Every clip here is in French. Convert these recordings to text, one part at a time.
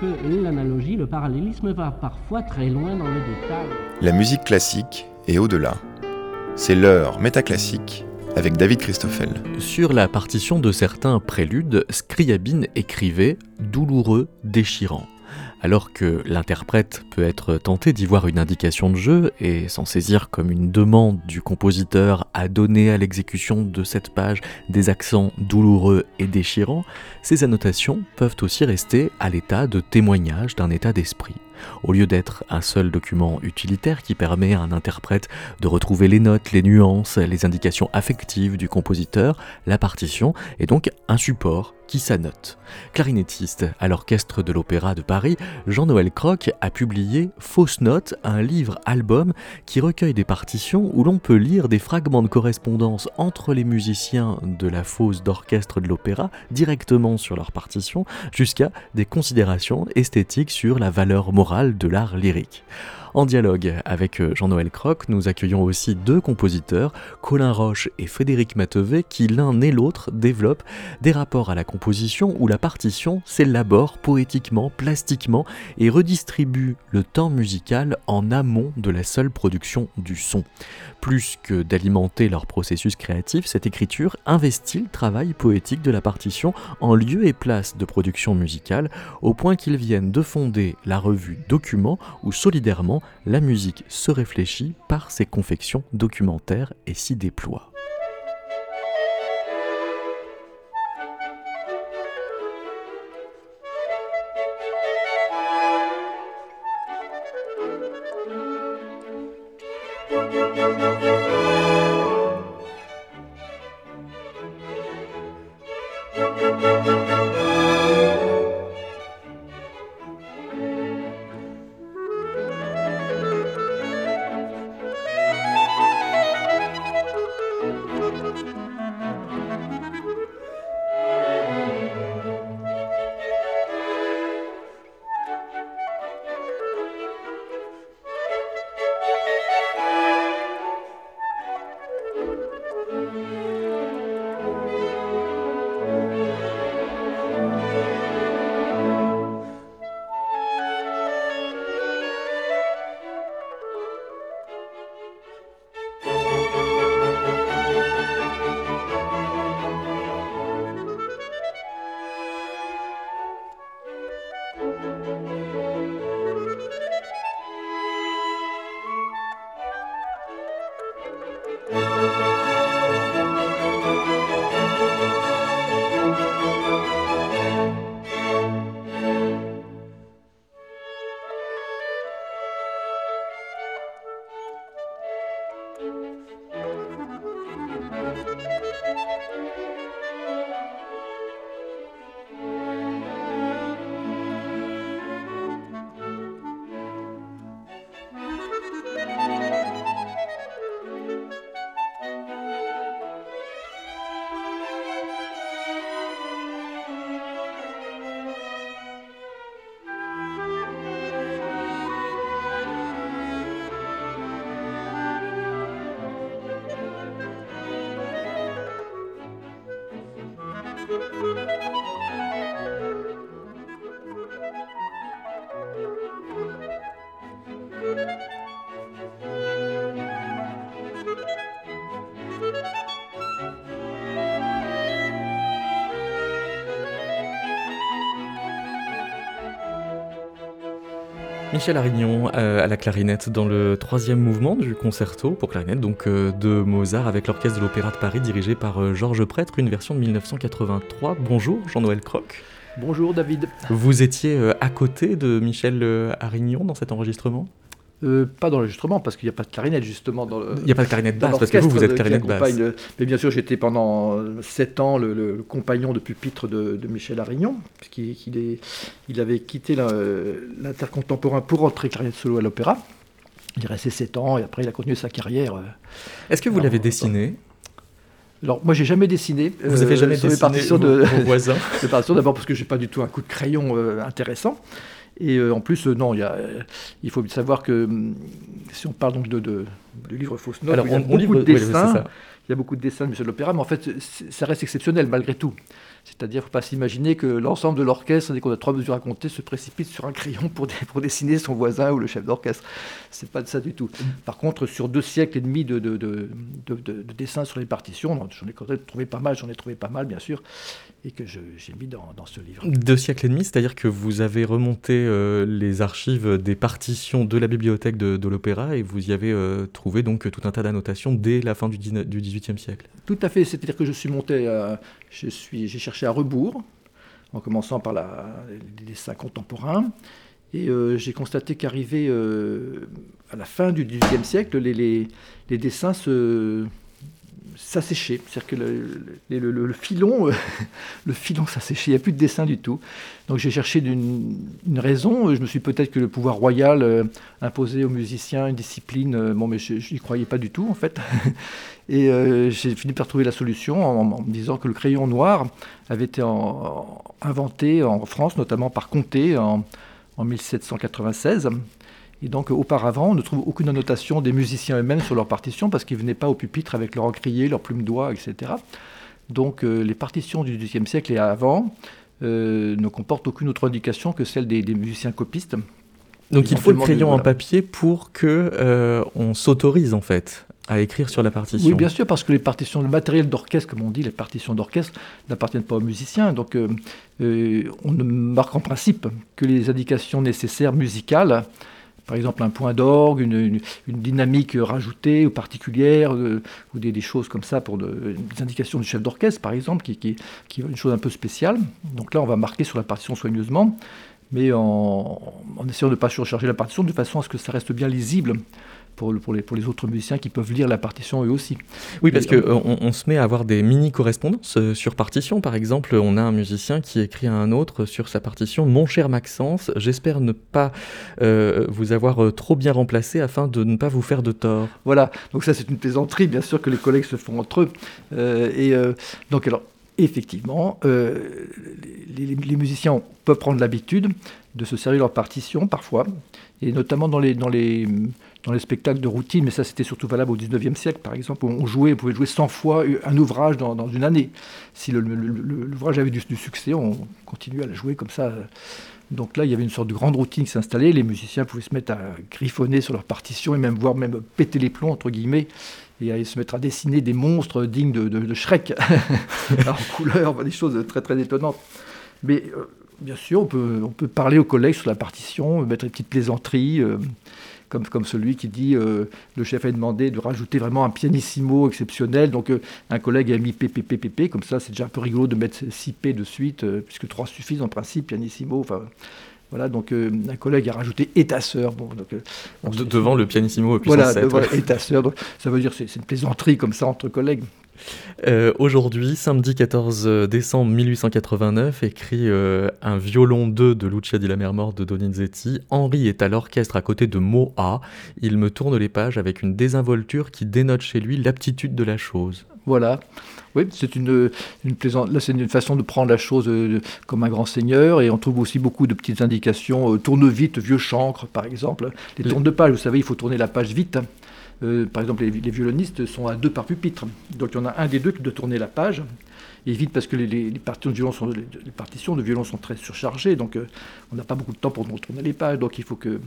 que l'analogie, le parallélisme va parfois très loin dans le détail. La musique classique est au-delà. C'est l'heure métaclassique avec David Christoffel. Sur la partition de certains préludes, Scriabine écrivait douloureux, déchirant alors que l'interprète peut être tenté d'y voir une indication de jeu et s'en saisir comme une demande du compositeur à donner à l'exécution de cette page des accents douloureux et déchirants, ces annotations peuvent aussi rester à l'état de témoignage d'un état d'esprit. Au lieu d'être un seul document utilitaire qui permet à un interprète de retrouver les notes, les nuances, les indications affectives du compositeur, la partition est donc un support qui s'annote. Clarinettiste à l'Orchestre de l'Opéra de Paris, Jean-Noël Croc a publié Fausse Note, un livre-album qui recueille des partitions où l'on peut lire des fragments de correspondance entre les musiciens de la fosse d'orchestre de l'opéra directement sur leur partition, jusqu'à des considérations esthétiques sur la valeur morale de l'art lyrique. En dialogue avec euh, Jean-Noël Croc, nous accueillons aussi deux compositeurs, Colin Roche et Frédéric Matevet, qui l'un et l'autre développent des rapports à la composition où la partition s'élabore poétiquement, plastiquement et redistribue le temps musical en amont de la seule production du son. Plus que d'alimenter leur processus créatif, cette écriture investit le travail poétique de la partition en lieu et place de production musicale, au point qu'ils viennent de fonder la revue Document où solidairement la musique se réfléchit par ses confections documentaires et s'y déploie. Michel Arignon euh, à la clarinette dans le troisième mouvement du concerto pour clarinette donc euh, de Mozart avec l'orchestre de l'Opéra de Paris dirigé par euh, Georges Prêtre, une version de 1983. Bonjour Jean-Noël Croc. Bonjour David. Vous étiez à côté de Michel Arignon dans cet enregistrement? Euh, pas dans l'enregistrement, parce qu'il n'y a pas de clarinette justement. Dans il n'y a pas de clarinette basse, parce que vous, vous êtes clarinette basse. mais bien sûr, j'étais pendant 7 ans le, compagnon de pupitre de, Michel Arignon, puisqu'il il avait quitté l'intercontemporain pour rentrer clarinette solo à l'opéra. Il est resté 7 ans et après il a continué sa carrière. Euh, Est-ce que vous l'avez dessiné? Alors moi j'ai jamais dessiné. Vous n'avez jamais euh, dessiné vos, de, voisins? D'abord parce que j'ai pas du tout un coup de crayon intéressant. Et euh, en plus, euh, non, il, y a, il faut savoir que hum, si on parle donc de, de, livre fausse note, il y a beaucoup de dessins. il y a beaucoup de dessins de Michel l'Opéra, mais en fait, ça reste exceptionnel malgré tout. C'est-à-dire, faut pas s'imaginer que l'ensemble de l'orchestre, dès qu'on a trois mesures à compter, se précipite sur un crayon pour, pour dessiner son voisin ou le chef d'orchestre. C'est pas de ça du tout. Par contre, sur deux siècles et demi de, de, de, de dessins sur les partitions, j'en ai trouvé pas mal, j'en ai trouvé pas mal, bien sûr et que j'ai mis dans, dans, ce livre. Deux siècles et demi, c'est-à-dire que vous avez remonté euh, les archives des partitions de la bibliothèque de, l'opéra et vous y avez euh, trouvé donc tout un tas d'annotations dès la fin du, du XVIIIe siècle. Tout à fait, c'est-à-dire que je suis monté, euh, j'ai cherché à rebours, en commençant par les dessins contemporains, et j'ai constaté qu'arrivé à la fin du XVIIIe siècle, les dessins se s'assécher. C'est-à-dire que le, filon, le filon s'asséchait, il n'y a plus de dessin du tout. Donc j'ai cherché une, raison. Je me suis peut-être que le pouvoir royal euh, imposait aux musiciens une discipline. Euh, bon, mais je n'y croyais pas du tout, en fait. Et euh, j'ai fini par trouver la solution en, me disant que le crayon noir avait été inventé en France, notamment par Comté en 1796. Et donc auparavant, on ne trouve aucune annotation des musiciens eux-mêmes sur leurs partitions parce qu'ils ne venaient pas au pupitre avec leur encrier, leur plume d'oie, etc. Donc euh, les partitions du XIIe siècle et avant euh, ne comportent aucune autre indication que celle des, musiciens copistes. Donc il faut le crayon en papier pour que euh, on s'autorise en fait à écrire sur la partition. Oui, bien sûr, parce que les partitions, le matériel d'orchestre, comme on dit, les partitions d'orchestre n'appartiennent pas aux musiciens. Donc, on ne marque en principe que les indications nécessaires musicales par exemple un point d'orgue, une, dynamique rajoutée ou particulière, euh, ou des, choses comme ça pour des indications du chef d'orchestre, par exemple, qui, est une chose un peu spéciale. Donc là, on va marquer sur la partition soigneusement, mais en, en essayant de ne pas surcharger la partition de façon à ce que ça reste bien lisible pour, pour, les, pour les autres musiciens qui peuvent lire la partition eux aussi. Oui, parce qu'on euh, on se met à avoir des mini-correspondances euh, sur partition. Par exemple, on a un musicien qui écrit à un autre sur sa partition Mon cher Maxence, j'espère ne pas euh, vous avoir trop bien remplacé afin de ne pas vous faire de tort. Voilà, donc ça c'est une plaisanterie, bien sûr, que les collègues se font entre eux. et donc, alors, effectivement, les, les, musiciens peuvent prendre l'habitude de se servir leur partition parfois, et notamment dans les, dans les, dans les spectacles de routine, mais ça c'était surtout valable au 19e siècle par exemple, où on jouait, on pouvait jouer 100 fois un ouvrage dans, dans une année. Si l'ouvrage avait du, succès, on continuait à le jouer comme ça. Donc là, il y avait une sorte de grande routine qui s'installait, les musiciens pouvaient se mettre à griffonner sur leur partition et même voir même péter les plombs, entre guillemets, et se mettre à dessiner des monstres dignes de, de, Shrek, en couleur, des choses très très étonnantes. Mais euh, bien sûr, on peut, on peut parler aux collègues sur la partition, mettre une petite plaisanterie. Euh, comme, celui qui dit euh, le chef a demandé de rajouter vraiment un pianissimo exceptionnel. Donc euh, un collègue a mis PPPPP, comme ça c'est déjà un peu rigolo de mettre 6 P de suite, euh, puisque 3 suffisent en principe, pianissimo. Enfin, voilà, donc un collègue a rajouté étasseur. Bon, donc, devant le pianissimo puissance voilà, 7. Voilà, étasseur. ça veut dire c'est une plaisanterie comme ça entre collègues. Euh, aujourd'hui, samedi 14 décembre 1889, écrit euh, un violon 2 de Lucia di Lammermoor de Donizetti. Henri est à l'orchestre à côté de Moa. Il me tourne les pages avec une désinvolture qui dénote chez lui l'aptitude de la chose. Voilà. Oui, c'est une, une plaisante. Là, c'est une façon de prendre la chose euh, comme un grand seigneur, et on trouve aussi beaucoup de petites indications. tourne vite, vieux chancre, par exemple. Les tournes de page, vous savez, il faut tourner la page vite. Euh, par exemple, les, les, violonistes sont à deux par pupitre. Donc il y en a un des deux qui doit tourner la page et vite parce que les, partitions de violon sont, les, partitions de violon sont très surchargées, donc euh, on n'a pas beaucoup de temps pour tourner les pages, donc il faut que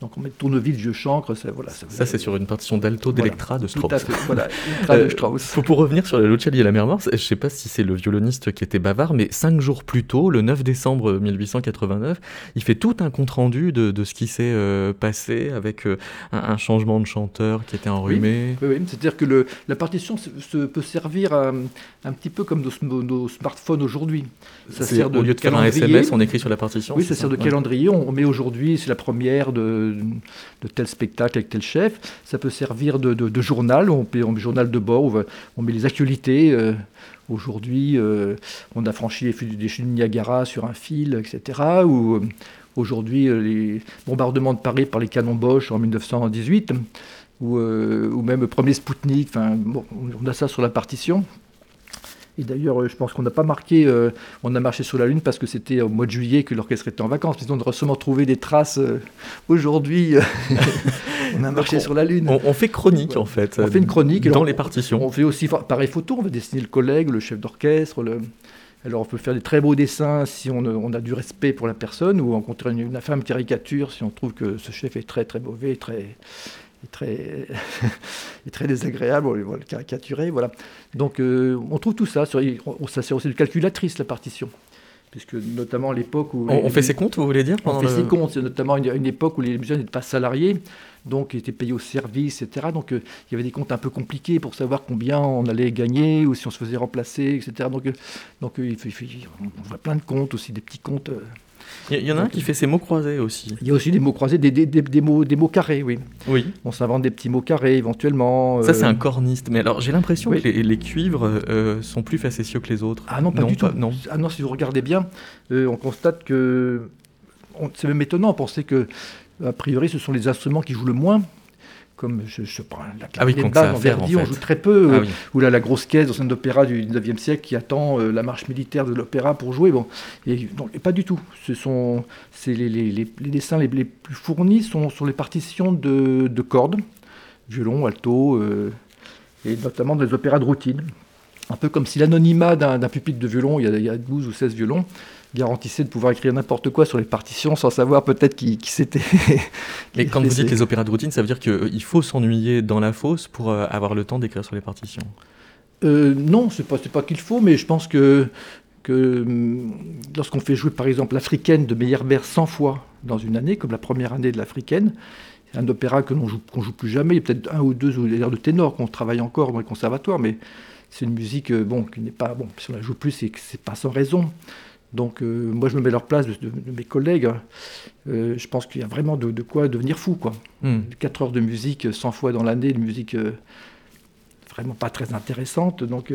donc on mette tournevis, vieux chancre, ça, voilà. Ça, c'est sur une partition d'alto d'Electra de Strauss. Tout à fait, voilà, de Strauss. Euh, pour revenir sur la Luciali et la mer Morse, je ne sais pas si c'est le violoniste qui était bavard, mais cinq jours plus tôt, le 9 décembre 1889, il fait tout un compte rendu de, de ce qui s'est euh, passé avec un, changement de chanteur qui était enrhumé. Oui, oui, c'est-à-dire que le, la partition se, peut servir un petit peu comme de nos, smartphones aujourd'hui. Ça sert de au lieu de faire un SMS, on écrit sur la partition. Oui, ça, sert de calendrier. On, met aujourd'hui, c'est la première de, de, tel spectacle avec tel chef. Ça peut servir de, de, journal. On met, journal de bord, on, on met les actualités. Euh, aujourd'hui, euh, on a franchi les chutes de Niagara sur un fil, etc. Ou euh, aujourd'hui, les bombardements de Paris par les canons Bosch en 1918. Ou, ou, même premier Spoutnik, enfin, bon, on a ça sur la partition. Et d'ailleurs, euh, je pense qu'on n'a pas marqué, euh, on a marché sur la Lune parce que c'était au mois de juillet que l'orchestre était en vacances. Mais on a seulement trouvé des traces euh, aujourd'hui. on a marché sur la Lune. On, fait chronique en fait. On fait une chronique. Dans les partitions. On fait aussi pareil photo, on va dessiner le collègue, le chef d'orchestre, le, Alors on peut faire des très beaux dessins si on, a du respect pour la personne, ou rencontrer une, une femme caricature si on trouve que ce chef est très très mauvais, très, très, très désagréable, on va le caricaturer. Voilà. Donc euh, on trouve tout ça. Sur, on, ça sert aussi de calculatrice, la partition. Puisque notamment à l'époque où... On, fait ses comptes, vous voulez dire On fait ses comptes, c'est notamment une, une, époque où les musiciens n'étaient pas salariés, donc ils étaient payés au service, etc. Donc euh, il y avait des comptes un peu compliqués pour savoir combien on allait gagner, ou si on se faisait remplacer, etc. Donc, euh, donc il fait, on voit plein de comptes aussi, des petits comptes... Il y, en a un qui fait ses mots croisés aussi. Il y a aussi des mots croisés, des, des, des, mots, des mots carrés, oui. Oui. On s'invente des petits mots carrés éventuellement. Ça, c'est euh, un corniste. Mais alors, j'ai l'impression que les, cuivres euh, sont plus facétieux que les autres. Ah non, pas du tout. Non. Ah non, si vous regardez bien, euh, on constate que. C'est même étonnant, on pensait que, a priori, ce sont les instruments qui jouent le moins comme je, je prends la ah oui, en Verdi, on joue très peu, ah ou là, la grosse caisse dans scène d'opéra du 19e siècle qui attend euh, la marche militaire de l'opéra pour jouer. Bon, et, pas du tout. Ce sont, les, les, les, dessins les, plus fournis sont sur les partitions de, de cordes, violon, alto, euh, et notamment dans les opéras de routine. Un peu comme si l'anonymat d'un pupitre de violon, il y, a, il y a 12 ou 16 violons, garantissait de pouvoir écrire n'importe quoi sur les partitions sans savoir peut-être qui, c'était. Mais quand vous dites les opéras de routine, ça veut dire qu'il faut s'ennuyer dans la fosse pour euh, avoir le temps d'écrire sur les partitions? Euh, Non, c'est pas, pas qu'il faut, mais je pense que, que hum, lorsqu'on fait jouer par exemple l'Africaine de Meyerbeer 100 fois dans une année, comme la première année de l'Africaine, c'est un opéra que l'on joue, qu'on joue plus jamais. Il y a peut-être un ou deux airs de ténor qu'on travaille encore dans les conservatoires, mais c'est une musique euh, bon, qui n'est pas. Bon, si on la joue plus, c'est, c'est pas sans raison. Donc euh, moi je me mets à leur place de, mes collègues. Euh, je pense qu'il y a vraiment de, quoi devenir fou. Quoi. 4 hmm. heures de musique 100 fois dans l'année, de musique euh, vraiment pas très intéressante. Donc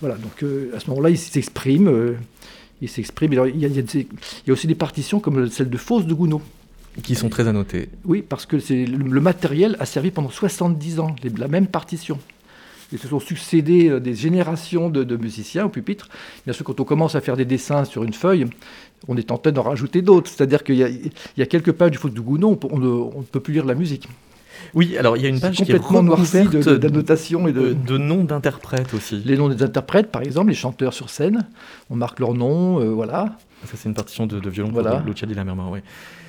voilà, donc à ce moment-là il s'exprime. il s'exprime. Il, il, y a aussi des partitions comme celle de Fausse de Gounod. Qui sont très annotées. Oui, parce que le, le matériel a servi pendant 70 ans, la même partition. Ils se sont succédés euh, des générations de, musiciens au pupitre. Bien sûr, quand on commence à faire des dessins sur une feuille, on est tenté d'en rajouter d'autres. C'est-à-dire qu'il y, a quelques pages du faute du Gounod, on, on, ne peut plus lire la musique. Oui, alors il y a une page qui est noircie d'annotations et de, de noms d'interprètes aussi. Les noms des interprètes, par exemple, les chanteurs sur scène, on marque leur nom, euh, voilà. Ça, c'est une partition de, violon voilà. pour Lucia di Lammermoor, oui.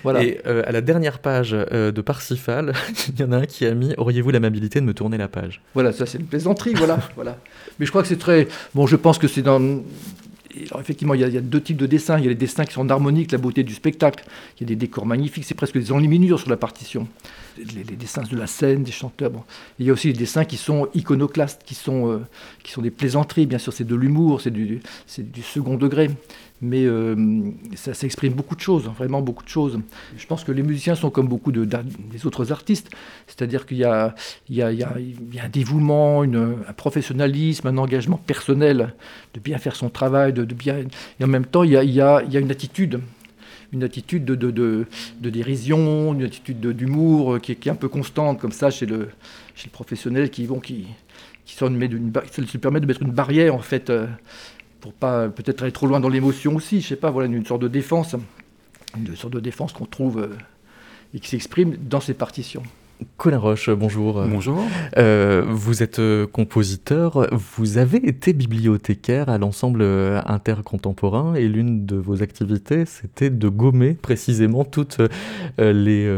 Voilà. Et euh, à la dernière page euh, de Parsifal, il y en a un qui a mis Auriez-vous l'amabilité de me tourner la page? Voilà, ça c'est une plaisanterie, voilà, voilà. Mais je crois que c'est très. Bon, je pense que c'est dans. Alors, effectivement, il y, a, deux types de dessins. Il y a les dessins qui sont en harmonie avec la beauté du spectacle. Il y a des décors magnifiques, c'est presque des enluminures sur la partition. Les, dessins de la scène, des chanteurs. Bon. Il y a aussi des dessins qui sont iconoclastes, qui sont, euh, qui sont des plaisanteries. Bien sûr, c'est de l'humour, c'est du, du second degré mais euh, ça, s'exprime beaucoup de choses, vraiment beaucoup de choses. Je pense que les musiciens sont comme beaucoup de, des autres artistes, c'est-à-dire qu'il y, y, y, y a, un dévouement, un professionnalisme, un engagement personnel de bien faire son travail, de, de bien, et en même temps il y a, y a, une attitude. Une attitude de, de, de dérision, une attitude d'humour qui, qui, est un peu constante, comme ça, chez le, chez le professionnel qui, bon, qui, qui lui permet de mettre une barrière, en fait, euh, pour pas peut-être aller trop loin dans l'émotion aussi, je sais pas, voilà une sorte de défense, une sorte de défense qu'on trouve euh, et qui s'exprime dans ces partitions. Colin Roche, bonjour. Bonjour. Euh, vous êtes euh, compositeur, vous avez été bibliothécaire à l'ensemble intercontemporain et l'une de vos activités, c'était de gommer précisément toutes les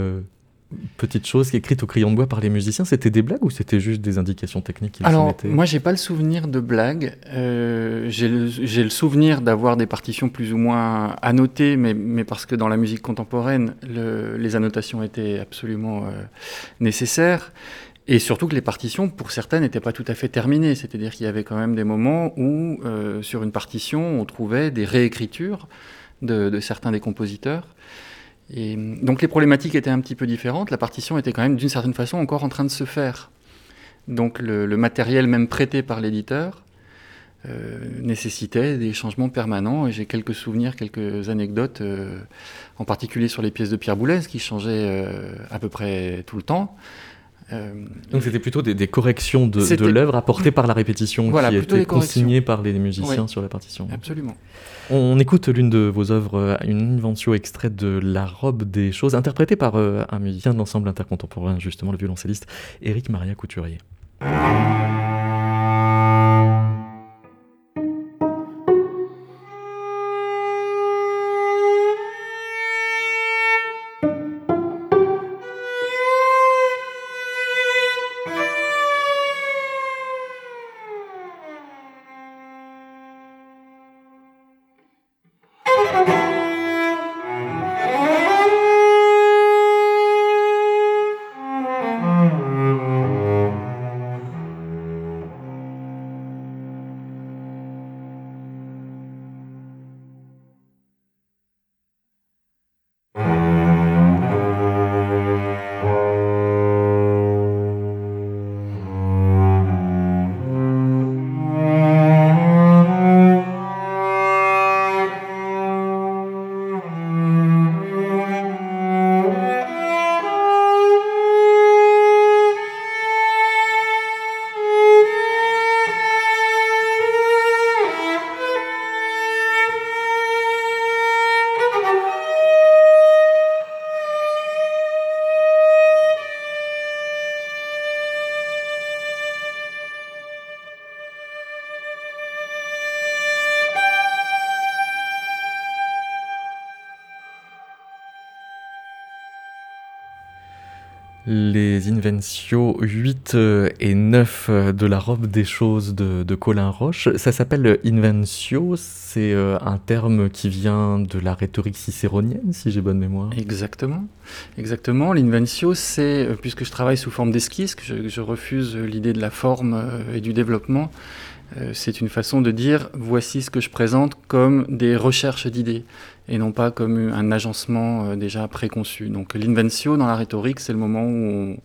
petite chose écrite au crayon de bois par les musiciens, c'était des blagues ou c'était juste des indications techniques Alors, moi, j'ai pas le souvenir de blagues. Euh, j'ai le, souvenir d'avoir des partitions plus ou moins annotées, mais, mais parce que dans la musique contemporaine, les annotations étaient absolument euh, nécessaires. Et surtout que les partitions, pour certaines, n'étaient pas tout à fait terminées. C'est-à-dire qu'il y avait quand même des moments où, euh, sur une partition, on trouvait des réécritures de, de certains des compositeurs. Et donc les problématiques étaient un petit peu différentes. La partition était quand même d'une certaine façon encore en train de se faire. Donc le, matériel même prêté par l'éditeur euh, nécessitait des changements permanents. Et j'ai quelques souvenirs, quelques anecdotes, euh, en particulier sur les pièces de Pierre Boulez qui changeaient euh, à peu près tout le temps. Donc c'était plutôt des, corrections de, de l'œuvre apportées par la répétition qui étaient consignées par les musiciens sur la partition. Absolument. On écoute l'une de vos œuvres, euh, une invention extraite de La robe des choses, interprétée par euh, un musicien de l'ensemble intercontemporain, justement le violoncelliste Éric Maria Couturier. Inventions 8 euh, et 9 euh, de la robe des choses de, Colin Roche, ça s'appelle Invencio, c'est euh, un terme qui vient de la rhétorique cicéronienne, si j'ai bonne mémoire. Exactement, exactement. L'inventio, c'est, puisque je travaille sous forme d'esquisse, que je, refuse l'idée de la forme et du développement, c'est une façon de dire voici ce que je présente comme des recherches d'idées et non pas comme un agencement euh, déjà préconçu. Donc l'inventio dans la rhétorique, c'est le moment où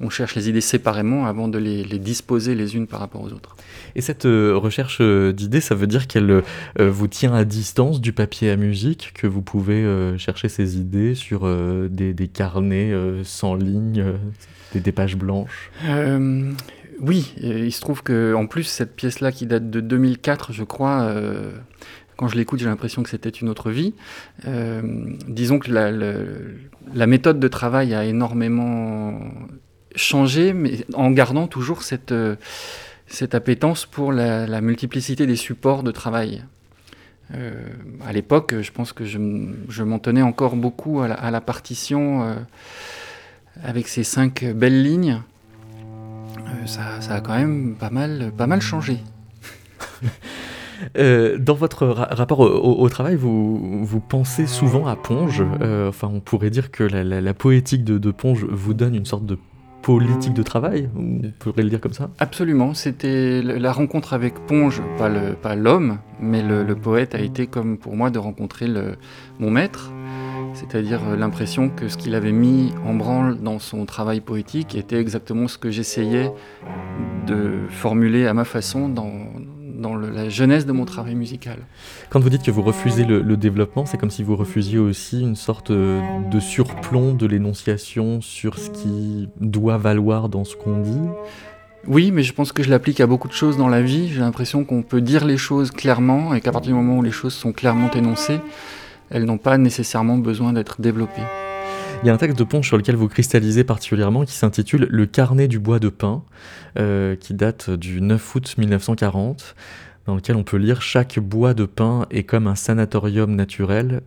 on, cherche les idées séparément avant de les, disposer les unes par rapport aux autres. Et cette euh, recherche euh, d'idées, ça veut dire qu'elle vous tient à distance du papier à musique, que vous pouvez chercher ces idées sur des, carnets sans ligne, des, pages blanches? Oui, il se trouve que en plus cette pièce-là qui date de 2004, je crois, quand je l'écoute, j'ai l'impression que c'était une autre vie. Euh, disons que la, méthode de travail a énormément changé, mais en gardant toujours cette, euh, cette appétence pour la, multiplicité des supports de travail. Euh, à l'époque, je pense que je, m'en tenais encore beaucoup à la, partition avec ces cinq belles lignes. Ça, ça, a quand même pas mal, pas mal changé. Euh, dans votre rapport au, travail, vous, pensez souvent à Ponge. Euh, enfin, on pourrait dire que la, poétique de, de, Ponge vous donne une sorte de politique de travail, on pourrait le dire comme ça? Absolument, c'était la rencontre avec Ponge, pas l'homme, mais le, poète a été comme pour moi de rencontrer mon maître, c'est-à-dire euh, l'impression que ce qu'il avait mis en branle dans son travail poétique était exactement ce que j'essayais de formuler à ma façon dans, dans la jeunesse de mon travail musical. Quand vous dites que vous refusez le, développement, c'est comme si vous refusiez aussi une sorte euh, de surplomb de l'énonciation sur ce qui doit valoir dans ce qu'on dit oui, mais je pense que je l'applique à beaucoup de choses dans la vie. J'ai l'impression qu'on peut dire les choses clairement et qu'à partir du moment où les choses sont clairement énoncées, elles n'ont pas nécessairement besoin d'être développées. Il y a un texte de Ponche sur lequel vous cristallisez particulièrement qui s'intitule Le carnet du bois de pin, euh, qui date du 9 août 1940, dans lequel on peut lire Chaque bois de pin est comme un sanatorium naturel,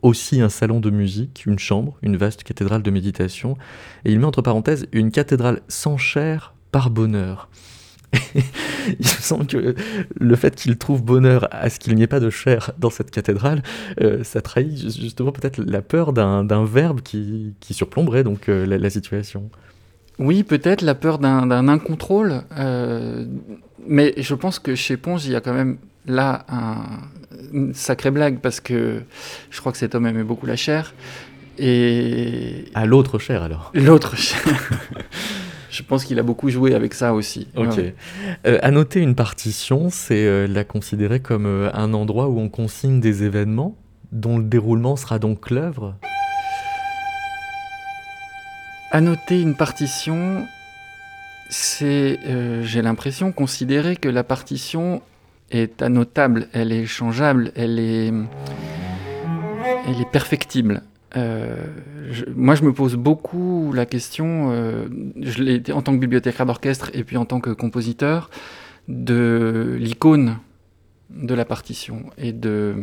aussi un salon de musique, une chambre, une vaste cathédrale de méditation, et il met entre parenthèses une cathédrale sans chair par bonheur. il me semble que le fait qu'il trouve bonheur à ce qu'il n'y ait pas de chair dans cette cathédrale, euh, ça trahit justement peut-être la peur d'un verbe qui, surplomberait donc euh, la, situation. Oui, peut-être la peur d'un incontrôle, euh, mais je pense que chez Ponge, il y a quand même là un, une sacrée blague parce que je crois que cet homme aimait beaucoup la chair. Et... À l'autre chair alors L'autre chair je pense qu'il a beaucoup joué avec ça aussi. Ok. Euh, à noter une partition, c'est euh, la considérer comme euh, un endroit où on consigne des événements dont le déroulement sera donc l'œuvre. À noter une partition, c'est, j'ai l'impression, considérer que la partition est annotable, elle est changeable, elle est, elle est perfectible. Euh, moi, je me pose beaucoup la question, euh, je l'ai en tant que bibliothécaire d'orchestre et puis en tant que compositeur, de l'icône de la partition. Et de.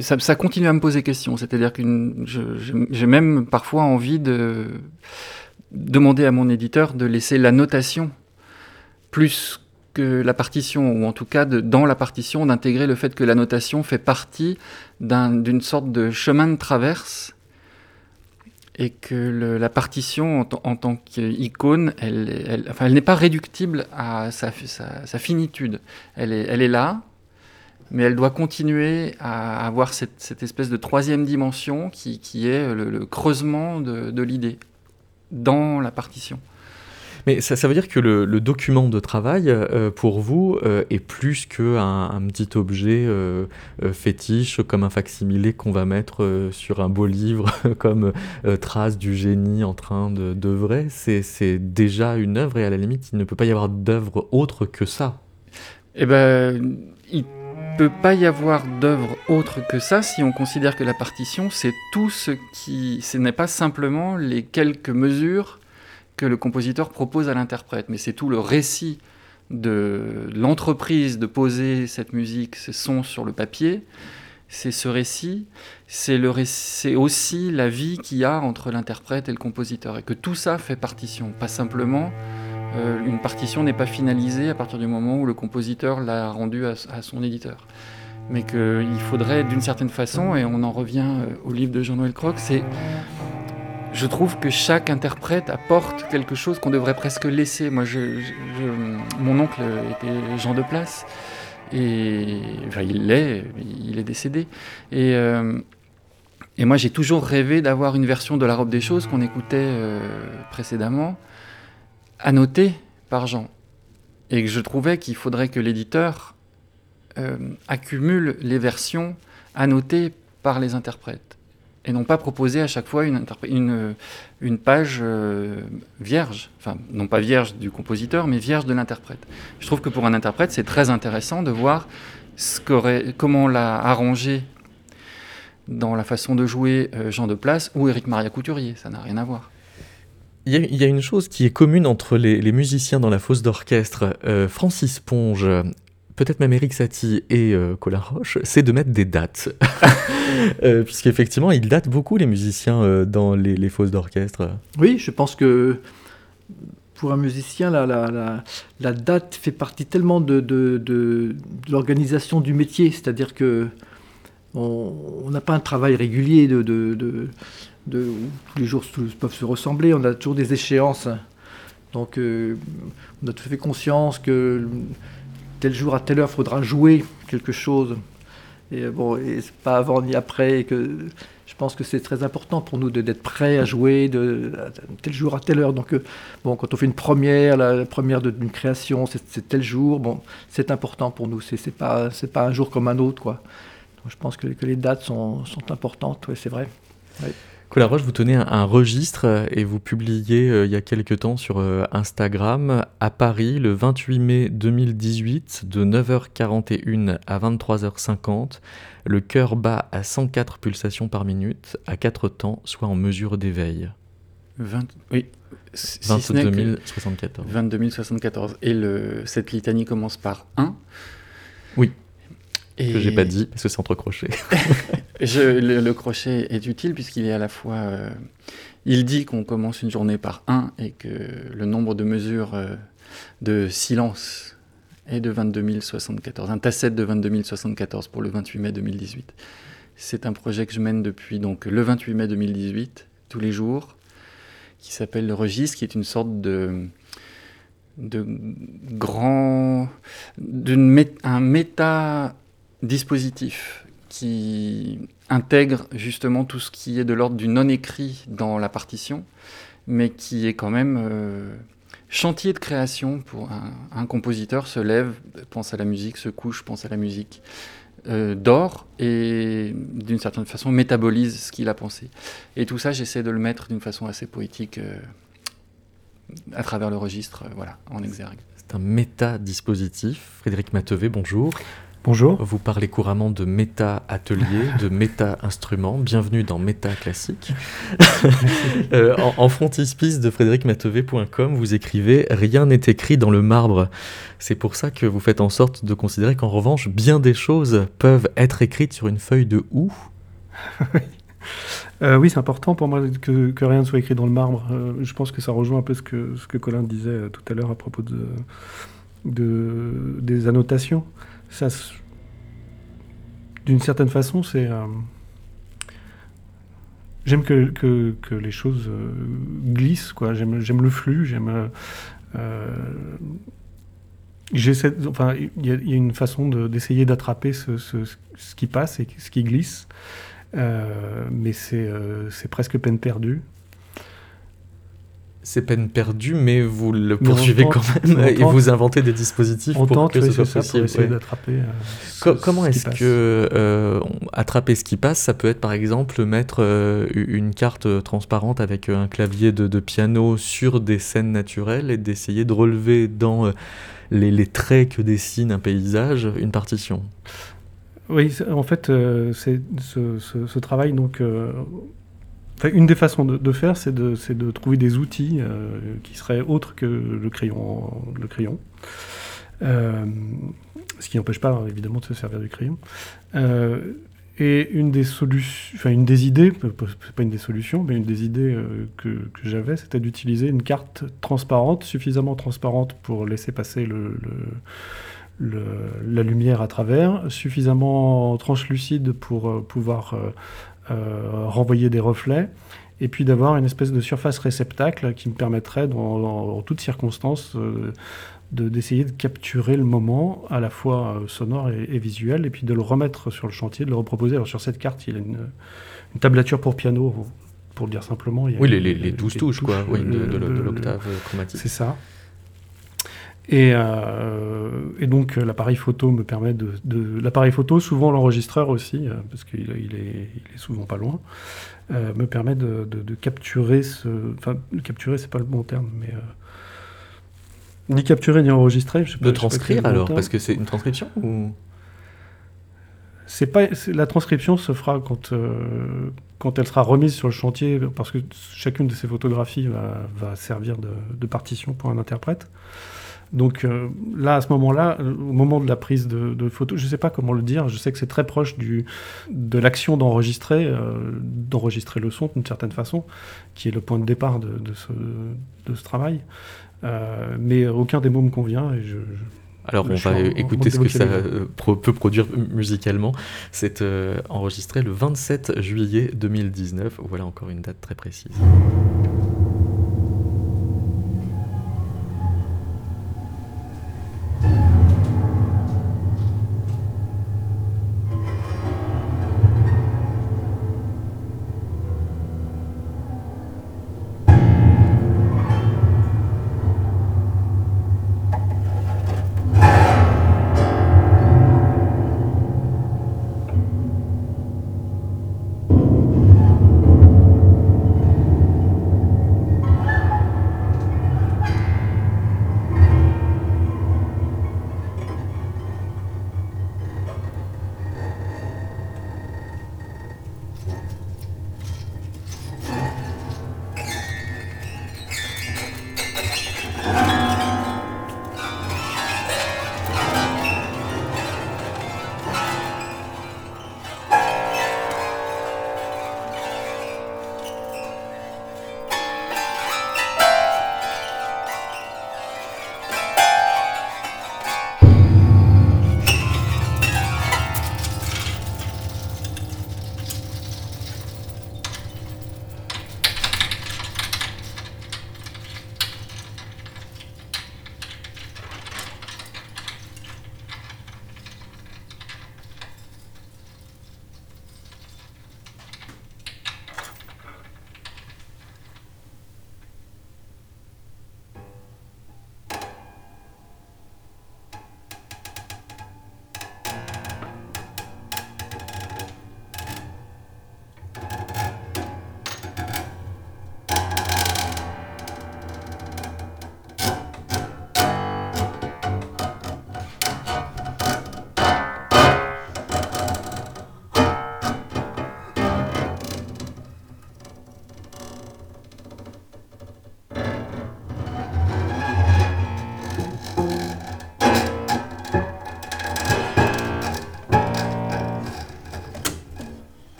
Ça continue à me poser question, c'est-à-dire que j'ai même parfois envie de demander à mon éditeur de laisser la notation plus que la partition, ou en tout cas dans la partition, d'intégrer le fait que la notation fait partie d'une sorte de chemin de traverse et que la partition en, tant qu'icône, elle, elle, n'est pas réductible à sa, sa, finitude. Elle est, elle est, là, mais elle doit continuer à avoir cette, espèce de troisième dimension qui, qui est le, creusement de l'idée dans la partition. Mais ça, veut dire que le, document de travail, euh, pour vous, euh, est plus qu'un un petit objet euh, fétiche, comme un facsimilé qu'on va mettre sur un beau livre, comme trace du génie en train d'œuvrer. C'est déjà une œuvre et à la limite, il ne peut pas y avoir d'œuvre autre que ça. Eh ben, il peut pas y avoir d'œuvre autre que ça si on considère que la partition, c'est tout ce qui... Ce n'est pas simplement les quelques mesures que le compositeur propose à l'interprète, mais c'est tout le récit de l'entreprise de poser cette musique, ces sons sur le papier. C'est ce récit, c'est le aussi la vie qu'il y a entre l'interprète et le compositeur, et que tout ça fait partition, pas simplement euh, une partition n'est pas finalisée à partir du moment où le compositeur l'a rendue à, son éditeur. Mais qu'il faudrait d'une certaine façon, et on en revient euh, au livre de Jean-Noël Croc, c'est je trouve que chaque interprète apporte quelque chose qu'on devrait presque laisser. Moi, je, mon oncle était Jean de Place, et enfin, il l'est, il est décédé. Et, euh, moi, j'ai toujours rêvé d'avoir une version de La robe des choses qu'on écoutait euh, précédemment, annotée par Jean. Et je trouvais qu'il faudrait que l'éditeur euh, accumule les versions annotées par les interprètes et non pas proposer à chaque fois une, une page euh, vierge, enfin non pas vierge du compositeur, mais vierge de l'interprète. Je trouve que pour un interprète, c'est très intéressant de voir comment l'a arrangé dans la façon de jouer euh, Jean de Place ou Éric Maria Couturier, ça n'a rien à voir. Il y, a, une chose qui est commune entre les, musiciens dans la fosse d'orchestre. Euh, Francis Ponge peut-être même Eric Satie et euh, Colin Roche, c'est de mettre des dates. euh, Puisqu'effectivement, ils datent beaucoup les musiciens euh, dans les, les fosses d'orchestre. Oui, je pense que pour un musicien, la, la, la, date fait partie tellement de, de, de, l'organisation du métier, c'est-à-dire que on n'a pas un travail régulier de, de, où tous les jours peuvent se ressembler, on a toujours des échéances. Donc euh, on a tout à fait conscience que tel jour à telle heure, il faudra jouer quelque chose. Et bon, et pas avant ni après. que je pense que c'est très important pour nous d'être prêts à jouer de tel jour à telle heure. Donc, euh, bon, quand on fait une première, la, première d'une création, c'est tel jour. Bon, c'est important pour nous. C'est pas c'est pas un jour comme un autre, quoi. je pense que, que les dates sont, sont importantes. Ouais, c'est vrai. Colaroche, vous tenez un, registre euh, et vous publiez euh, il y a quelque temps sur euh, Instagram à Paris le 28 mai 2018 de 9h41 à 23h50. Le cœur bat à 104 pulsations par minute à 4 temps, soit en mesure d'éveil. 20... Oui. 22 074. 22 074. Et le... cette litanie commence par 1. Oui. Et... Que j'ai pas dit parce que c'est entre crochets. le, crochet est utile puisqu'il est à la fois. Euh, il dit qu'on commence une journée par 1 et que le nombre de mesures euh, de silence est de 22 074. Un tacette de 22 074 pour le 28 mai 2018. C'est un projet que je mène depuis donc le 28 mai 2018, tous les jours, qui s'appelle le registre, qui est une sorte de de grand d'un un méta dispositif qui intègre justement tout ce qui est de l'ordre du non-écrit dans la partition, mais qui est quand même euh, chantier de création pour un, compositeur se lève, pense à la musique, se couche, pense à la musique, euh, dort et d'une certaine façon métabolise ce qu'il a pensé. Et tout ça, j'essaie de le mettre d'une façon assez poétique euh, à travers le registre, voilà, en exergue. C'est un méta-dispositif. Frédéric Matevé, bonjour. Bonjour. Vous parlez couramment de méta-atelier, de méta-instrument. Bienvenue dans Méta Classique. Euh, en, frontispice de frédéricmatevé.com, vous écrivez Rien n'est écrit dans le marbre. C'est pour ça que vous faites en sorte de considérer qu'en revanche, bien des choses peuvent être écrites sur une feuille de houx. Euh, oui, c'est important pour moi que, rien ne soit écrit dans le marbre. Euh, je pense que ça rejoint un peu ce que, ce que Colin disait tout à l'heure à propos de de, des annotations. Ça, d'une certaine façon, c'est. J'aime que, que, les choses glissent, quoi. J'aime le flux, j'aime. J'essaie, enfin, il y, a une façon d'essayer d'attraper ce, ce, ce, qui passe et ce qui glisse, euh, mais euh, c'est presque peine perdue. C'est peine perdue, mais vous le poursuivez quand même et vous inventez des dispositifs pour que ce soit possible. Pour essayer d'attraper. Euh, comment est-ce que attraper ce qui passe, ça peut être par exemple mettre une carte transparente avec un clavier de, de, piano sur des scènes naturelles et d'essayer de relever dans les, traits que dessine un paysage, une partition? Oui, en fait, euh, c'est ce, travail, donc, euh, une des façons de, faire, c'est de, trouver des outils euh, qui seraient autres que le crayon. Le crayon. ce qui n'empêche pas, évidemment, de se servir du crayon. Et une des solutions, enfin une des idées, pas une des solutions, mais une des idées euh, que, j'avais, c'était d'utiliser une carte transparente, suffisamment transparente pour laisser passer la lumière à travers, suffisamment translucide pour euh, pouvoir euh, renvoyer des reflets, et puis d'avoir une espèce de surface réceptacle qui me permettrait, dans, dans toutes circonstances, d'essayer de, capturer le moment à la fois euh, sonore et, visuel, et puis de le remettre sur le chantier, de le reproposer. Alors sur cette carte, il y a une, tablature pour piano, pour le dire simplement. oui, les, les, 12 touches, quoi, oui, de, l'octave chromatique. C'est ça. Et, euh, et, donc l'appareil photo me permet de, l'appareil photo, souvent l'enregistreur aussi, euh, parce qu'il est, il est, souvent pas loin, me permet de, capturer ce, enfin capturer c'est pas le bon terme, mais ni capturer ni enregistrer. Je sais de transcrire alors, parce que c'est une transcription ou? C'est pas la transcription se fera quand euh, quand elle sera remise sur le chantier parce que chacune de ces photographies va, va servir de, de, partition pour un interprète. Donc euh, là, à ce moment-là, au moment de la prise de, de photo, je ne sais pas comment le dire, je sais que c'est très proche du, de l'action d'enregistrer, euh, d'enregistrer le son d'une certaine façon, qui est le point de départ de, de ce, de ce travail. Euh, mais aucun des mots me convient et je, alors on va écouter ce que ça peut produire musicalement. C'est euh, enregistré le 27 juillet 2019. Voilà encore une date très précise.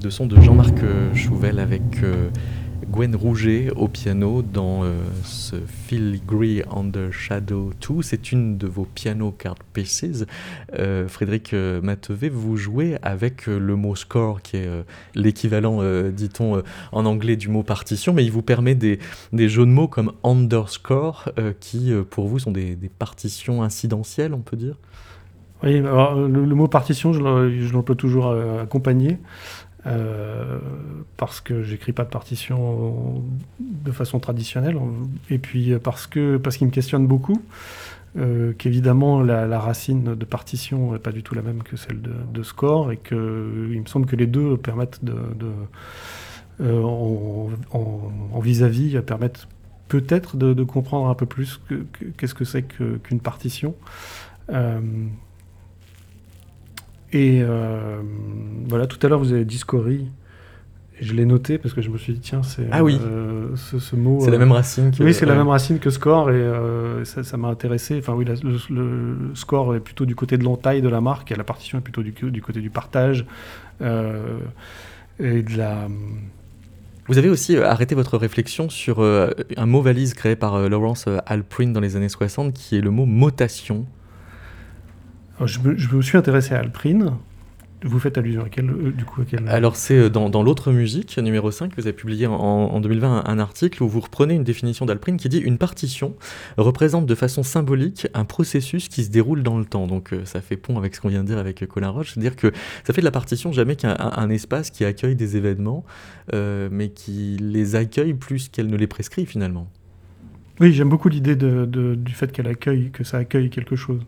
De son de Jean-Marc Chouvel avec Gwen Rouget au piano dans euh, ce Filigree Under Shadow 2. C'est une de vos piano card pieces. Euh, Frédéric euh, Matevé, vous jouez avec le mot score qui est l'équivalent, dit-on, en anglais du mot partition, mais il vous permet des, des jeux de mots comme underscore qui, pour vous, sont des, partitions incidentielles, on peut dire? Oui, alors, le, mot partition, je l'emploie toujours accompagné. Euh, parce que j'écris pas de partition de façon traditionnelle, et puis parce que parce qu'il me questionne beaucoup, euh, qu'évidemment la, racine de partition n'est pas du tout la même que celle de, score, et qu'il me semble que les deux permettent de, euh, en vis-à-vis permettent peut-être de, comprendre un peu plus qu'est-ce que c'est qu'une partition. Et euh, voilà, tout à l'heure, vous avez dit scorie. Et je l'ai noté parce que je me suis dit, tiens, c'est ah oui. Euh, ce, mot. C'est la même racine que. Oui, c'est la même racine que score et euh, ça m'a intéressé. Enfin, oui, le, score est plutôt du côté de l'entaille de la marque et la partition est plutôt du, du côté du partage et de la. Vous avez aussi arrêté votre réflexion sur un mot valise créé par Lawrence Alprin dans les années 60 qui est le mot motation je, me, suis intéressé à Alprine. Vous faites allusion à quel, euh, du coup, quel... Alors c'est euh, dans, l'autre musique, numéro 5, vous avez publié en, 2020 un, article où vous reprenez une définition d'Alprine qui dit une partition représente de façon symbolique un processus qui se déroule dans le temps. Donc euh, ça fait pont avec ce qu'on vient de dire avec Colin Roche, c'est-à-dire que ça fait de la partition jamais qu'un espace qui accueille des événements, mais qui les accueille plus qu'elle ne les prescrit finalement. Oui, j'aime beaucoup l'idée du fait qu'elle accueille, que ça accueille quelque chose.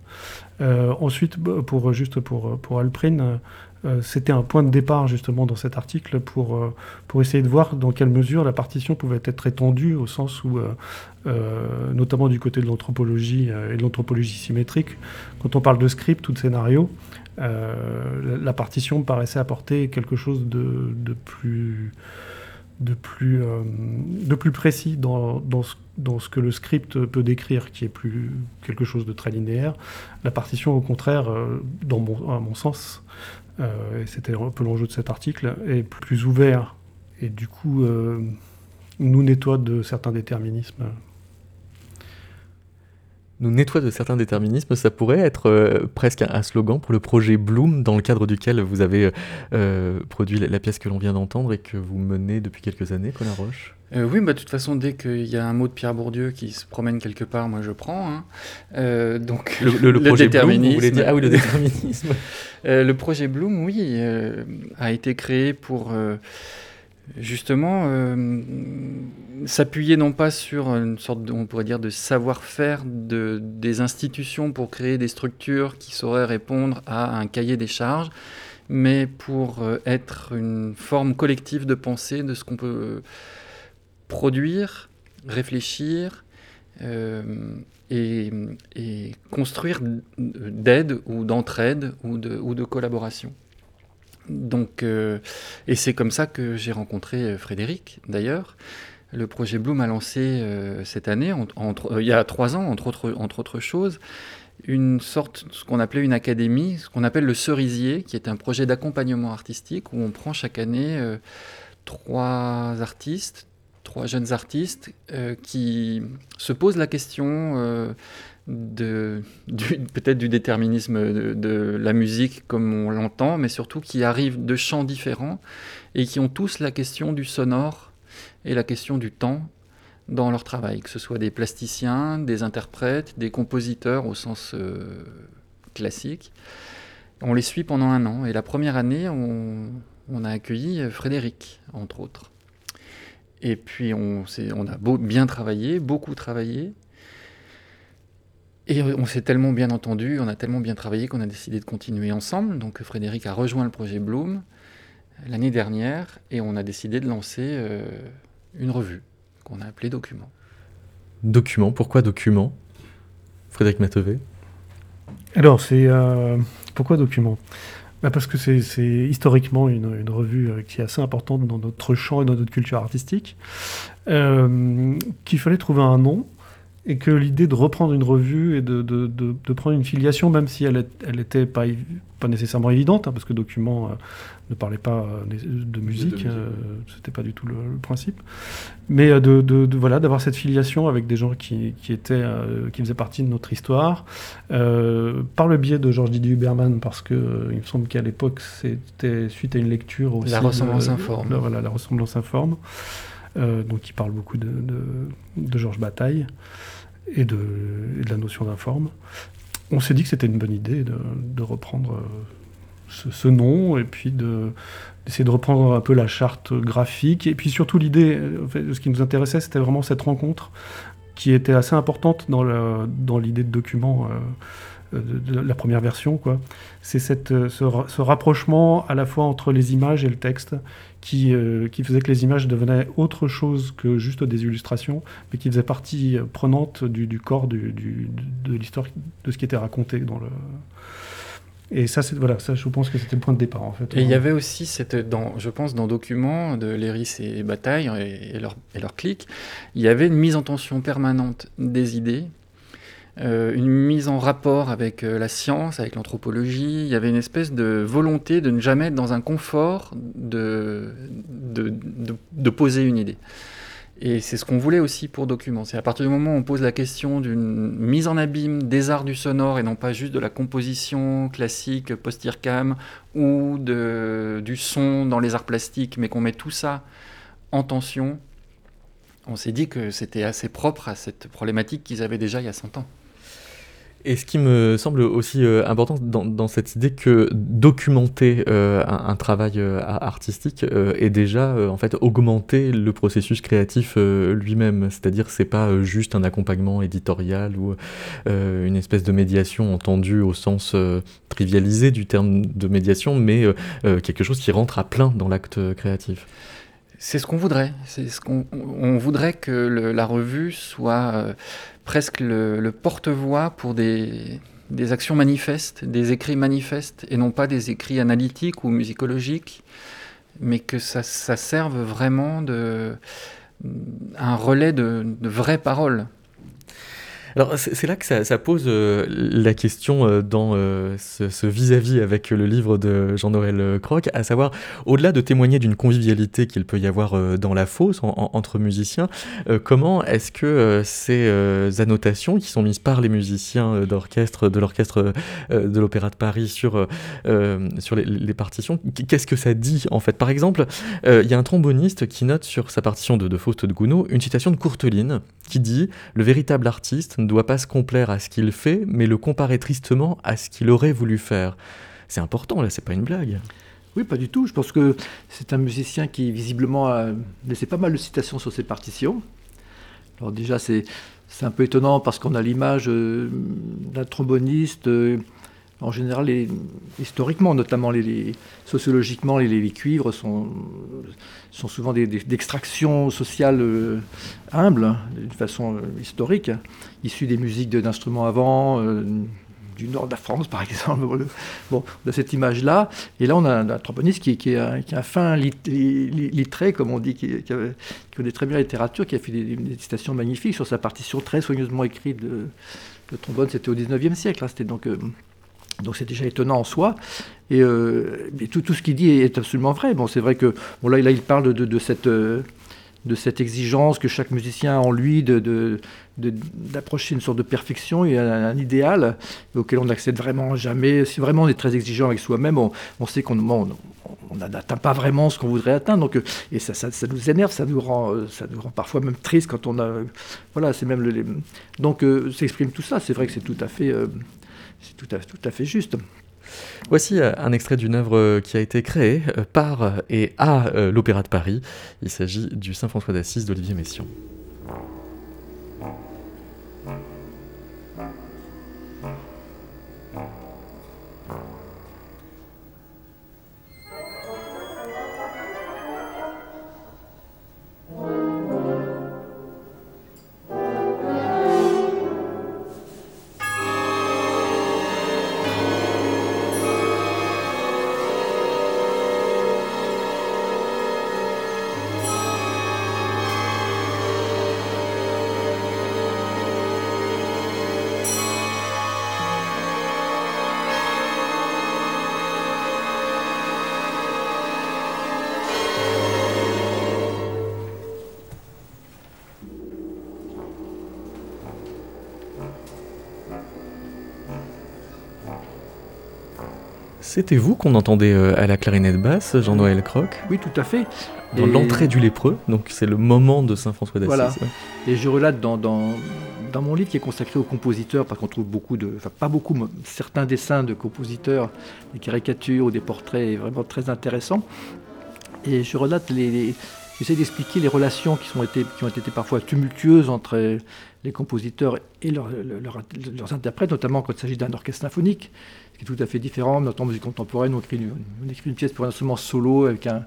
Euh, ensuite, pour, juste pour, pour Alprin, euh, c'était un point de départ justement dans cet article pour, euh, pour essayer de voir dans quelle mesure la partition pouvait être étendue au sens où, notamment du côté de l'anthropologie et de l'anthropologie symétrique, quand on parle de script ou de scénario, la partition paraissait apporter quelque chose de, de plus de plus, de plus précis dans, dans ce dans ce que le script peut décrire, qui est plus quelque chose de très linéaire. La partition, au contraire, euh, dans mon, à mon sens, euh, et c'était un peu l'enjeu de cet article, est plus ouvert. Et du coup euh, nous nettoie de certains déterminismes. Nous nettoie de certains déterminismes, ça pourrait être presque un, slogan pour le projet Bloom, dans le cadre duquel vous avez produit la, pièce que l'on vient d'entendre et que vous menez depuis quelques années, Colin Roche? Euh, oui, bah, de toute façon, dès qu'il y a un mot de Pierre Bourdieu qui se promène quelque part, moi je prends. Hein. donc le, projet Bloom, vous voulez dire Ah oui, le déterminisme. le projet Bloom, oui, a été créé pour justement euh, s'appuyer non pas sur une sorte, on pourrait dire, de savoir-faire de, des institutions pour créer des structures qui sauraient répondre à un cahier des charges, mais pour euh, être une forme collective de pensée de ce qu'on peut produire, réfléchir euh, et, construire d'aide ou d'entraide ou de, collaboration. Donc, euh, et c'est comme ça que j'ai rencontré euh, Frédéric, d'ailleurs. Le projet Bloom a lancé cette année, il y a trois ans, entre autres, entre autres choses, une sorte, ce qu'on appelait une académie, ce qu'on appelle le Cerisier, qui est un projet d'accompagnement artistique où on prend chaque année trois artistes, trois jeunes artistes qui se posent la question de, peut-être du déterminisme de, la musique comme on l'entend, mais surtout qui arrivent de champs différents et qui ont tous la question du sonore et la question du temps dans leur travail, que ce soit des plasticiens, des interprètes, des compositeurs au sens euh, classique. On les suit pendant un an et la première année, on a accueilli Frédéric, entre autres. Et puis on, on a beau, bien travaillé, beaucoup travaillé, et on s'est tellement bien entendu, on a tellement bien travaillé qu'on a décidé de continuer ensemble. Donc Frédéric a rejoint le projet Bloom l'année dernière et on a décidé de lancer euh, une revue qu'on a appelée Document. Document, pourquoi Document Frédéric Matevé Alors, c'est. Euh, pourquoi Document? Bah Parce que c'est historiquement une, revue euh, qui est assez importante dans notre champ et dans notre culture artistique, qu'il fallait trouver un nom et que l'idée de reprendre une revue et de, de, de, prendre une filiation, même si elle n'était pas, pas nécessairement évidente, hein, parce que Document euh, ne parlait pas euh, de musique, euh, c'était pas du tout le, principe, mais de, voilà d'avoir cette filiation avec des gens qui, qui étaient qui faisaient partie de notre histoire, par le biais de Georges Didier Huberman, parce que il me semble qu'à l'époque c'était suite à une lecture aussi. La ressemblance informe. voilà, la ressemblance informe. Donc il parle beaucoup de, Georges Bataille et de, la notion d'informe. On s'est dit que c'était une bonne idée de, reprendre euh, ce, nom et puis d'essayer de reprendre un peu la charte graphique. Et puis surtout l'idée, en ce qui nous intéressait, c'était vraiment cette rencontre qui était assez importante dans l'idée de document. Euh, de, la première version. Quoi. C'est cette, euh, ce, rapprochement à la fois entre les images et le texte qui, euh, qui faisait que les images devenaient autre chose que juste des illustrations, mais qui faisaient partie prenante du, corps du, de l'histoire, de ce qui était raconté dans le... Et ça, voilà, ça, je pense que c'était le point de départ, en fait. Et il y avait aussi, cette, dans, je pense, dans Documents de Léris et Bataille et, et, leur, et leur clic, il y avait une mise en tension permanente des idées euh, une mise en rapport avec euh, la science, avec l'anthropologie. Il y avait une espèce de volonté de ne jamais être dans un confort de, de, de, poser une idée. Et c'est ce qu'on voulait aussi pour Document. C'est à partir du moment où on pose la question d'une mise en abîme des arts du sonore et non pas juste de la composition classique post-IRCAM ou de, du son dans les arts plastiques, mais qu'on met tout ça en tension, on s'est dit que c'était assez propre à cette problématique qu'ils avaient déjà il y a 100 ans. Et ce qui me semble aussi euh, important dans, cette idée que documenter euh, un, travail euh, artistique est déjà en fait augmenter le processus créatif lui-même. C'est-à-dire c'est pas juste un accompagnement éditorial ou une espèce de médiation entendue au sens trivialisé du terme de médiation, mais quelque chose qui rentre à plein dans l'acte créatif. C'est ce qu'on voudrait. C'est ce qu'on on voudrait que la revue soit presque le, porte-voix pour des, actions manifestes, des écrits manifestes, et non pas des écrits analytiques ou musicologiques, mais que ça, serve vraiment de, un relais de, de vraies paroles. Alors c'est là que ça, pose euh, la question euh, dans euh, ce vis-à-vis avec le livre de Jean-Noël Croc, à savoir, au-delà de témoigner d'une convivialité qu'il peut y avoir dans la fosse entre musiciens, comment est-ce que ces annotations qui sont mises par les musiciens d'orchestre, de l'orchestre de l'Opéra de Paris sur, sur les, partitions, qu'est-ce que ça dit en fait? Par exemple, il y a un tromboniste qui note sur sa partition de, Faust de Gounod une citation de Courteline qui dit Le véritable artiste ne doit pas se complaire à ce qu'il fait, mais le comparer tristement à ce qu'il aurait voulu faire. C'est important, là, c'est pas une blague. Oui, pas du tout. Je pense que c'est un musicien qui, visiblement, a laissé pas mal de citations sur ses partitions. Alors, déjà, c'est un peu étonnant parce qu'on a l'image euh, d'un tromboniste. Euh, en général, historiquement, notamment sociologiquement, les, cuivres sont, sont souvent d'extraction sociale euh, humble, hein, d'une façon historique, issus des musiques d'instruments avant, euh, du nord de la France, par exemple. Bon, on a cette image-là. Et là, on a un, tromboniste qui, qui, un fin littré, comme on dit, qui, connaît très bien la littérature, qui a fait des, citations magnifiques sur sa partition très soigneusement écrite de, trombone. C'était au 19e siècle. Hein. C'était donc. Donc c'est déjà étonnant en soi. Et, euh, tout, ce qu'il dit est absolument vrai. Bon, c'est vrai que là, il parle de, cette, euh, de cette exigence que chaque musicien a en lui de, d'approcher une sorte de perfection et un, idéal auquel on n'accède vraiment jamais. Si vraiment on est très exigeant avec soi-même, on, sait qu'on on n'atteint pas vraiment ce qu'on voudrait atteindre. Donc, et ça, ça, ça, nous énerve, ça nous, rend, ça nous rend parfois même triste quand on a... Voilà, c'est même le... Donc, euh, s'exprime tout ça. C'est vrai que c'est tout à fait... C'est tout à, tout à fait juste. Voici euh, un extrait d'une œuvre euh, qui a été créée euh, par et à l'Opéra de Paris. Il s'agit du Saint-François d'Assise d'Olivier Messiaen. C'était vous qu'on entendait euh, à la clarinette basse, Jean-Noël Croc Oui, tout à fait. Dans l'entrée du lépreux, donc c'est le moment de Saint-François d'Assise. Voilà. Et je relate dans, dans, dans, mon livre qui est consacré aux compositeurs, parce qu'on trouve beaucoup de, enfin pas beaucoup, certains dessins de compositeurs, des caricatures ou des portraits vraiment très intéressants. Et je relate les, j'essaie d'expliquer les relations qui, sont été, qui ont été parfois tumultueuses entre les compositeurs et leurs interprètes, notamment quand il s'agit d'un orchestre symphonique, qui est tout à fait différent. Dans la musique contemporaine, on écrit, une, pièce pour un instrument solo avec un,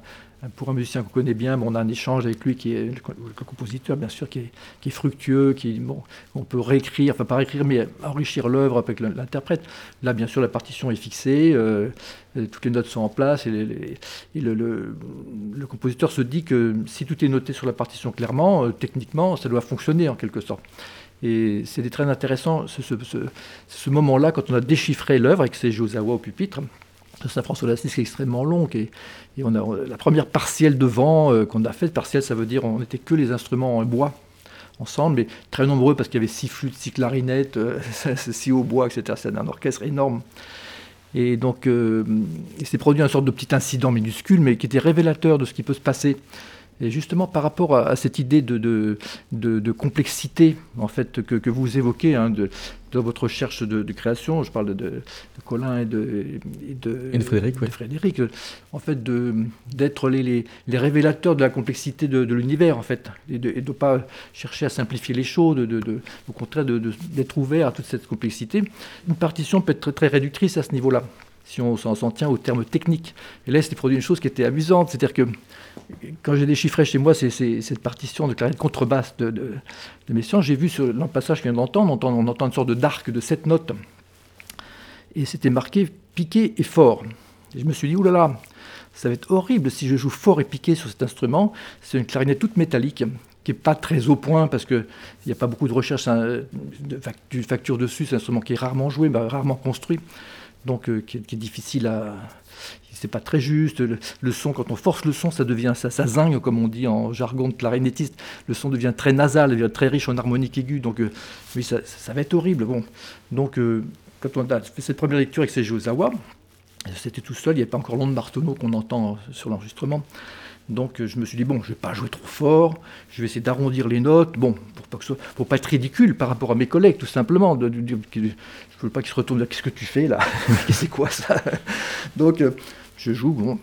pour un musicien qu'on connaît bien, on a un échange avec lui qui est le, compositeur, bien sûr, qui est, fructueux, qui, bon, on peut réécrire, enfin pas réécrire, mais enrichir l'œuvre avec l'interprète. Là, bien sûr, la partition est fixée, euh, toutes les notes sont en place, et, le, le, compositeur se dit que si tout est noté sur la partition clairement, euh, techniquement, ça doit fonctionner en quelque sorte. Et c'était très intéressant ce, ce, moment-là, quand on a déchiffré l'œuvre avec ses Josawa au pupitre. Saint-François d'Assise qui est extrêmement long. Et, et on a la première partielle de vent euh, qu'on a faite, partielle ça veut dire on n'était que les instruments en bois ensemble, mais très nombreux parce qu'il y avait six flûtes, six clarinettes, euh, six hautbois, etc. C'est un orchestre énorme. Et donc, euh, il s'est produit un sorte de petit incident minuscule, mais qui était révélateur de ce qui peut se passer et justement, par rapport à, cette idée de, de, complexité en fait, que, que vous évoquez hein, dans votre recherche de, création, je parle de, Colin et de, et Frédéric, Frédéric, en fait, d'être les, les, les, révélateurs de la complexité de, l'univers, en fait, et de ne pas chercher à simplifier les choses, au contraire d'être ouvert à toute cette complexité. Une partition peut être très, très réductrice à ce niveau-là si on s'en tient aux termes techniques. Et là, c'était produit une chose qui était amusante, c'est-à-dire que quand j'ai déchiffré chez moi cette partition de clarinette contrebasse de, de, de Messiaen, j'ai vu sur le passage qu'on vient d'entendre, on, entend une sorte de d'arc de sept notes, et c'était marqué piqué et fort. Et je me suis dit, oulala, ça va être horrible si je joue fort et piqué sur cet instrument. C'est une clarinette toute métallique, qui n'est pas très au point, parce qu'il n'y a pas beaucoup de recherche hein, de facture dessus, c'est un instrument qui est rarement joué, rarement construit donc euh, qui, est, difficile à. C'est pas très juste. Le, son, quand on force le son, ça devient ça, ça zingue, comme on dit en jargon de clarinettiste. Le son devient très nasal, devient très riche en harmonique aiguë. Donc, euh, oui, ça, ça, va être horrible. Bon. Donc, euh, quand on a fait cette première lecture avec Seiji Ozawa, c'était tout seul, il n'y avait pas encore l'onde Martonneau qu'on entend sur l'enregistrement. Donc je me suis dit, bon, je ne vais pas jouer trop fort, je vais essayer d'arrondir les notes, bon, pour pas, pas être ridicule par rapport à mes collègues, tout simplement. De, je ne veux pas qu'ils se retournent, qu'est-ce que tu fais là? C'est quoi ça? Donc je joue, bon,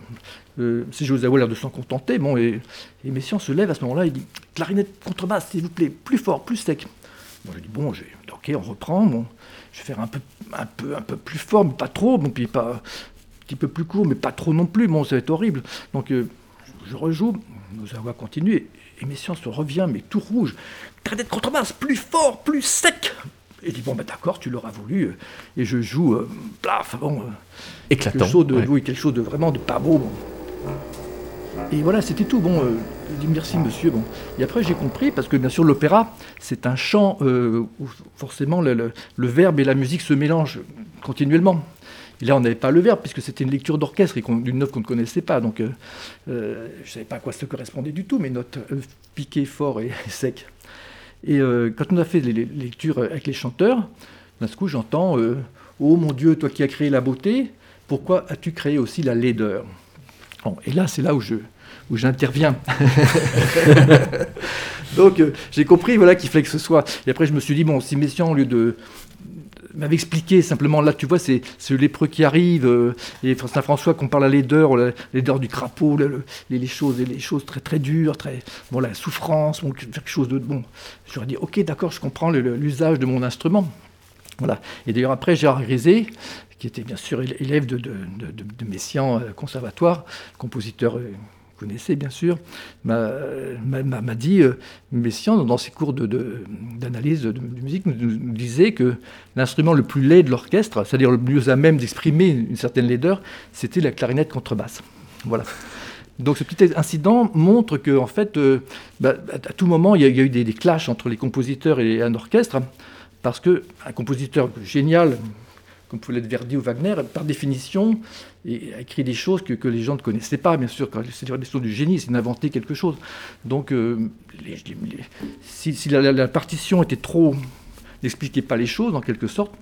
euh, si José a l'air de s'en contenter, bon, et, et Messiaen se lève à ce moment-là, il dit, clarinette contrebasse, s'il vous plaît, plus fort, plus sec. Moi je dis, bon, ok, on reprend, bon, je vais faire un peu, un peu, un peu plus fort, mais pas trop, bon, puis pas, un petit peu plus court, mais pas trop non plus, bon, ça va être horrible. Donc euh, je rejoue, nous allons continuer, et Messiaen se revient, mais tout rouge. d'être contrebasse, plus fort, plus sec. Et dit, bon, ben d'accord, tu l'auras voulu. Et je joue, euh, plaf, bon. Euh, Éclatant. Quelque chose de, oui, quelque chose de vraiment de pas beau. Et voilà, c'était tout. Bon, euh, dit merci monsieur. Bon. Et après j'ai compris, parce que bien sûr l'opéra, c'est un chant euh, où forcément le, verbe et la musique se mélangent continuellement. Et là, on n'avait pas le verbe, puisque c'était une lecture d'orchestre d'une note qu'on ne connaissait pas. Donc, euh, euh, je ne savais pas à quoi ça correspondait du tout, mes notes euh, piquées fort et, sec. Et quand on a fait les, lectures avec les chanteurs, d'un coup, j'entends Oh mon Dieu, toi qui as créé la beauté, pourquoi as-tu créé aussi la laideur? Et là, c'est là où je où j'interviens. Donc j'ai compris voilà qu'il fallait que ce soit. Et après je me suis dit bon si Messiaen au lieu de m'avait expliqué simplement, là tu vois, c'est le lépreux qui arrive, euh, et Saint François qu'on parle à laideur, laideur du crapaud, les, choses, les choses très très dures, très, bon, la souffrance, quelque chose de bon. J'aurais dit, ok, d'accord, je comprends l'usage de mon instrument. Voilà. Et d'ailleurs après, Gérard Grisé, qui était bien sûr élève de, de, de, de Messiaen euh, Conservatoire, compositeur euh, connaissez bien sûr, m'a dit, euh, dans ses cours d'analyse de, de, musique, nous, disait que l'instrument le plus laid de l'orchestre, c'est-à-dire le mieux à même d'exprimer une certaine laideur, c'était la clarinette contrebasse. Voilà. Donc ce petit incident montre que en fait, euh, bah, à tout moment, il y, a, eu des, des, clashs entre les compositeurs et un orchestre, parce qu'un compositeur génial, comme pouvait l'être Verdi ou Wagner, par définition, a écrit des choses que, les gens ne connaissaient pas, bien sûr. C'est des choses du génie, c'est d'inventer quelque chose. Donc, euh, si, la, partition était trop n'expliquait pas les choses en quelque sorte,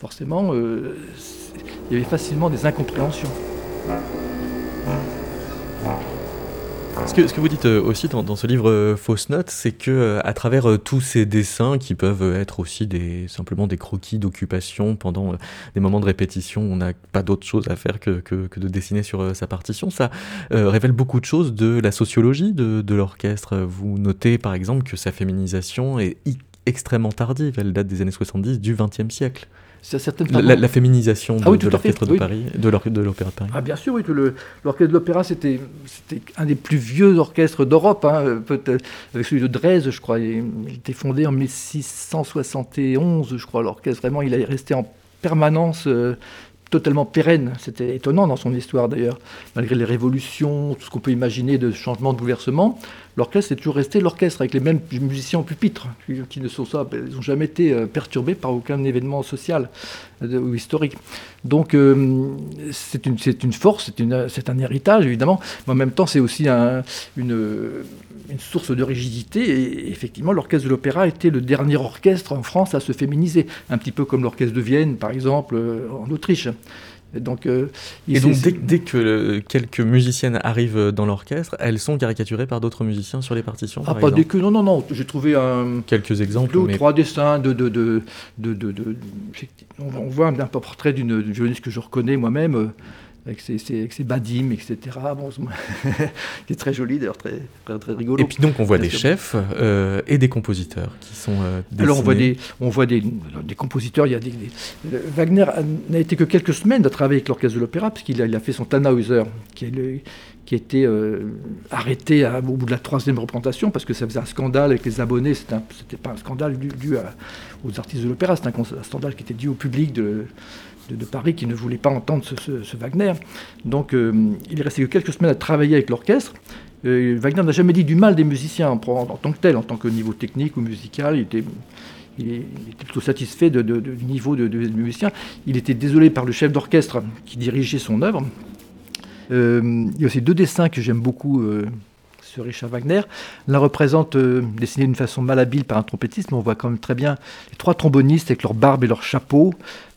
forcément, il y avait facilement des incompréhensions. Ce que, vous dites euh, aussi dans, ce livre euh, Fausse Note, c'est que euh, à travers tous ces dessins qui peuvent être aussi simplement des croquis d'occupation pendant des moments de répétition, on n'a pas d'autre chose à faire que, de dessiner sur sa partition, ça révèle beaucoup de choses de la sociologie de, de l'orchestre. Vous notez par exemple que sa féminisation est extrêmement tardive, elle date des années 70 du XXe siècle la, la, féminisation ah de, l'orchestre de Paris, de l'opéra de Paris. Ah bien sûr, oui, l'orchestre de l'opéra, c'était un des plus vieux orchestres d'Europe, hein, peut-être avec celui de Dresde, je crois. Il, il était fondé en 1671, je crois. L'orchestre, vraiment, il est resté en permanence euh, totalement pérenne. C'était étonnant dans son histoire d'ailleurs, malgré les révolutions, tout ce qu'on peut imaginer de changements de bouleversement. L'orchestre est toujours resté l'orchestre avec les mêmes musiciens au pupitre, qui ne sont ça, ils n'ont jamais été euh, perturbés par aucun événement social euh, ou historique. Donc euh, c'est une, une, force, c'est un héritage évidemment, mais en même temps c'est aussi un, une, une source de rigidité. Et effectivement, l'orchestre de l'opéra était le dernier orchestre en France à se féminiser, un petit peu comme l'orchestre de Vienne, par exemple, en Autriche. Donc, euh, et donc dès, que quelques musiciennes arrivent dans l'orchestre, elles sont caricaturées par d'autres musiciens sur les partitions Ah, pas dès que, non, non, non. J'ai trouvé un, quelques exemples. Deux trois dessins de. de, de, de, on voit un, portrait d'une violoniste que je reconnais moi-même. Euh, avec ses, ses, etc. Bon, qui est très joli, d'ailleurs, très, très, rigolo. Et puis donc, on voit des chefs euh, et des compositeurs qui sont euh, Alors, on voit des, on voit des, des compositeurs. Il y a des, Wagner n'a été que quelques semaines à travailler avec l'orchestre de l'opéra, parce qu'il a, il a fait son Tannhäuser, qui est le, qui était euh, arrêté au bout de la troisième représentation parce que ça faisait un scandale avec les abonnés. C'était, pas un scandale dû, aux artistes de l'opéra, c'était un, scandale qui était dû au public de, de, Paris qui ne voulait pas entendre ce, Wagner. Donc euh, il est resté que quelques semaines à travailler avec l'orchestre. Euh, Wagner n'a jamais dit du mal des musiciens en, tant que tel, en tant que niveau technique ou musical. Il était, plutôt satisfait du niveau de, musiciens. Il était désolé par le chef d'orchestre qui dirigeait son œuvre. Euh, il y a aussi deux dessins que j'aime beaucoup ce Richard Wagner. L'un représente, dessiné d'une façon malhabile par un trompettiste, mais on voit quand même très bien les trois trombonistes avec leur barbe et leur chapeau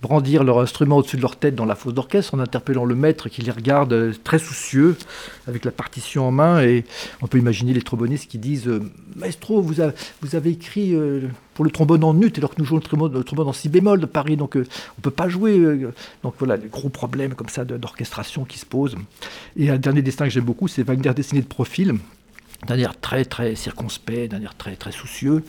brandir leur instrument au-dessus de leur tête dans la fosse d'orchestre en interpellant le maître qui les regarde euh, très soucieux avec la partition en main. Et on peut imaginer les trombonistes qui disent euh, Maestro, vous, avez écrit pour le trombone en nut alors que nous jouons le trombone, en si bémol de Paris, donc on ne peut pas jouer. donc voilà, des gros problèmes comme ça d'orchestration qui se posent. Et un dernier dessin que j'aime beaucoup, c'est Wagner dessiné de profil d'un air très très circonspect, d'un air très très soucieux.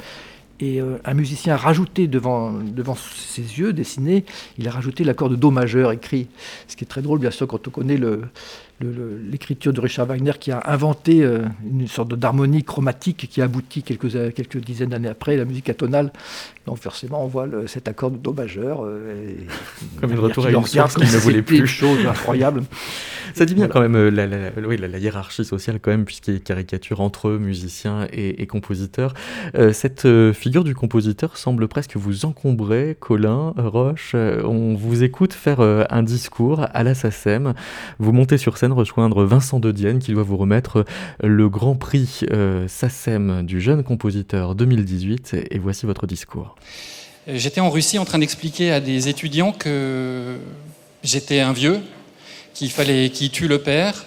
Et euh, un musicien a rajouté devant, devant ses yeux dessinés, il a rajouté l'accord de Do majeur écrit. Ce qui est très drôle, bien sûr, quand on connaît le, l'écriture de Richard Wagner qui a inventé euh, une sorte d'harmonie chromatique qui aboutit quelques, quelques dizaines d'années après la musique atonale. Donc forcément, on voit cet accord de Do majeur. Euh, comme une retour à une source qu'il ne voulait plus. chose incroyable. Ça dit bien quand même euh, la, la, hiérarchie sociale quand même, puisqu'il caricature entre musiciens et, compositeurs. cette figure du compositeur semble presque vous encombrer, Colin, Roche. on vous écoute faire un discours à la SACEM. Vous montez sur scène rejoindre Vincent de Dienne qui doit vous remettre le grand prix euh, SACEM du jeune compositeur 2018. Et voici votre discours. J'étais en Russie en train d'expliquer à des étudiants que j'étais un vieux, qu'il fallait qu'il tue le père.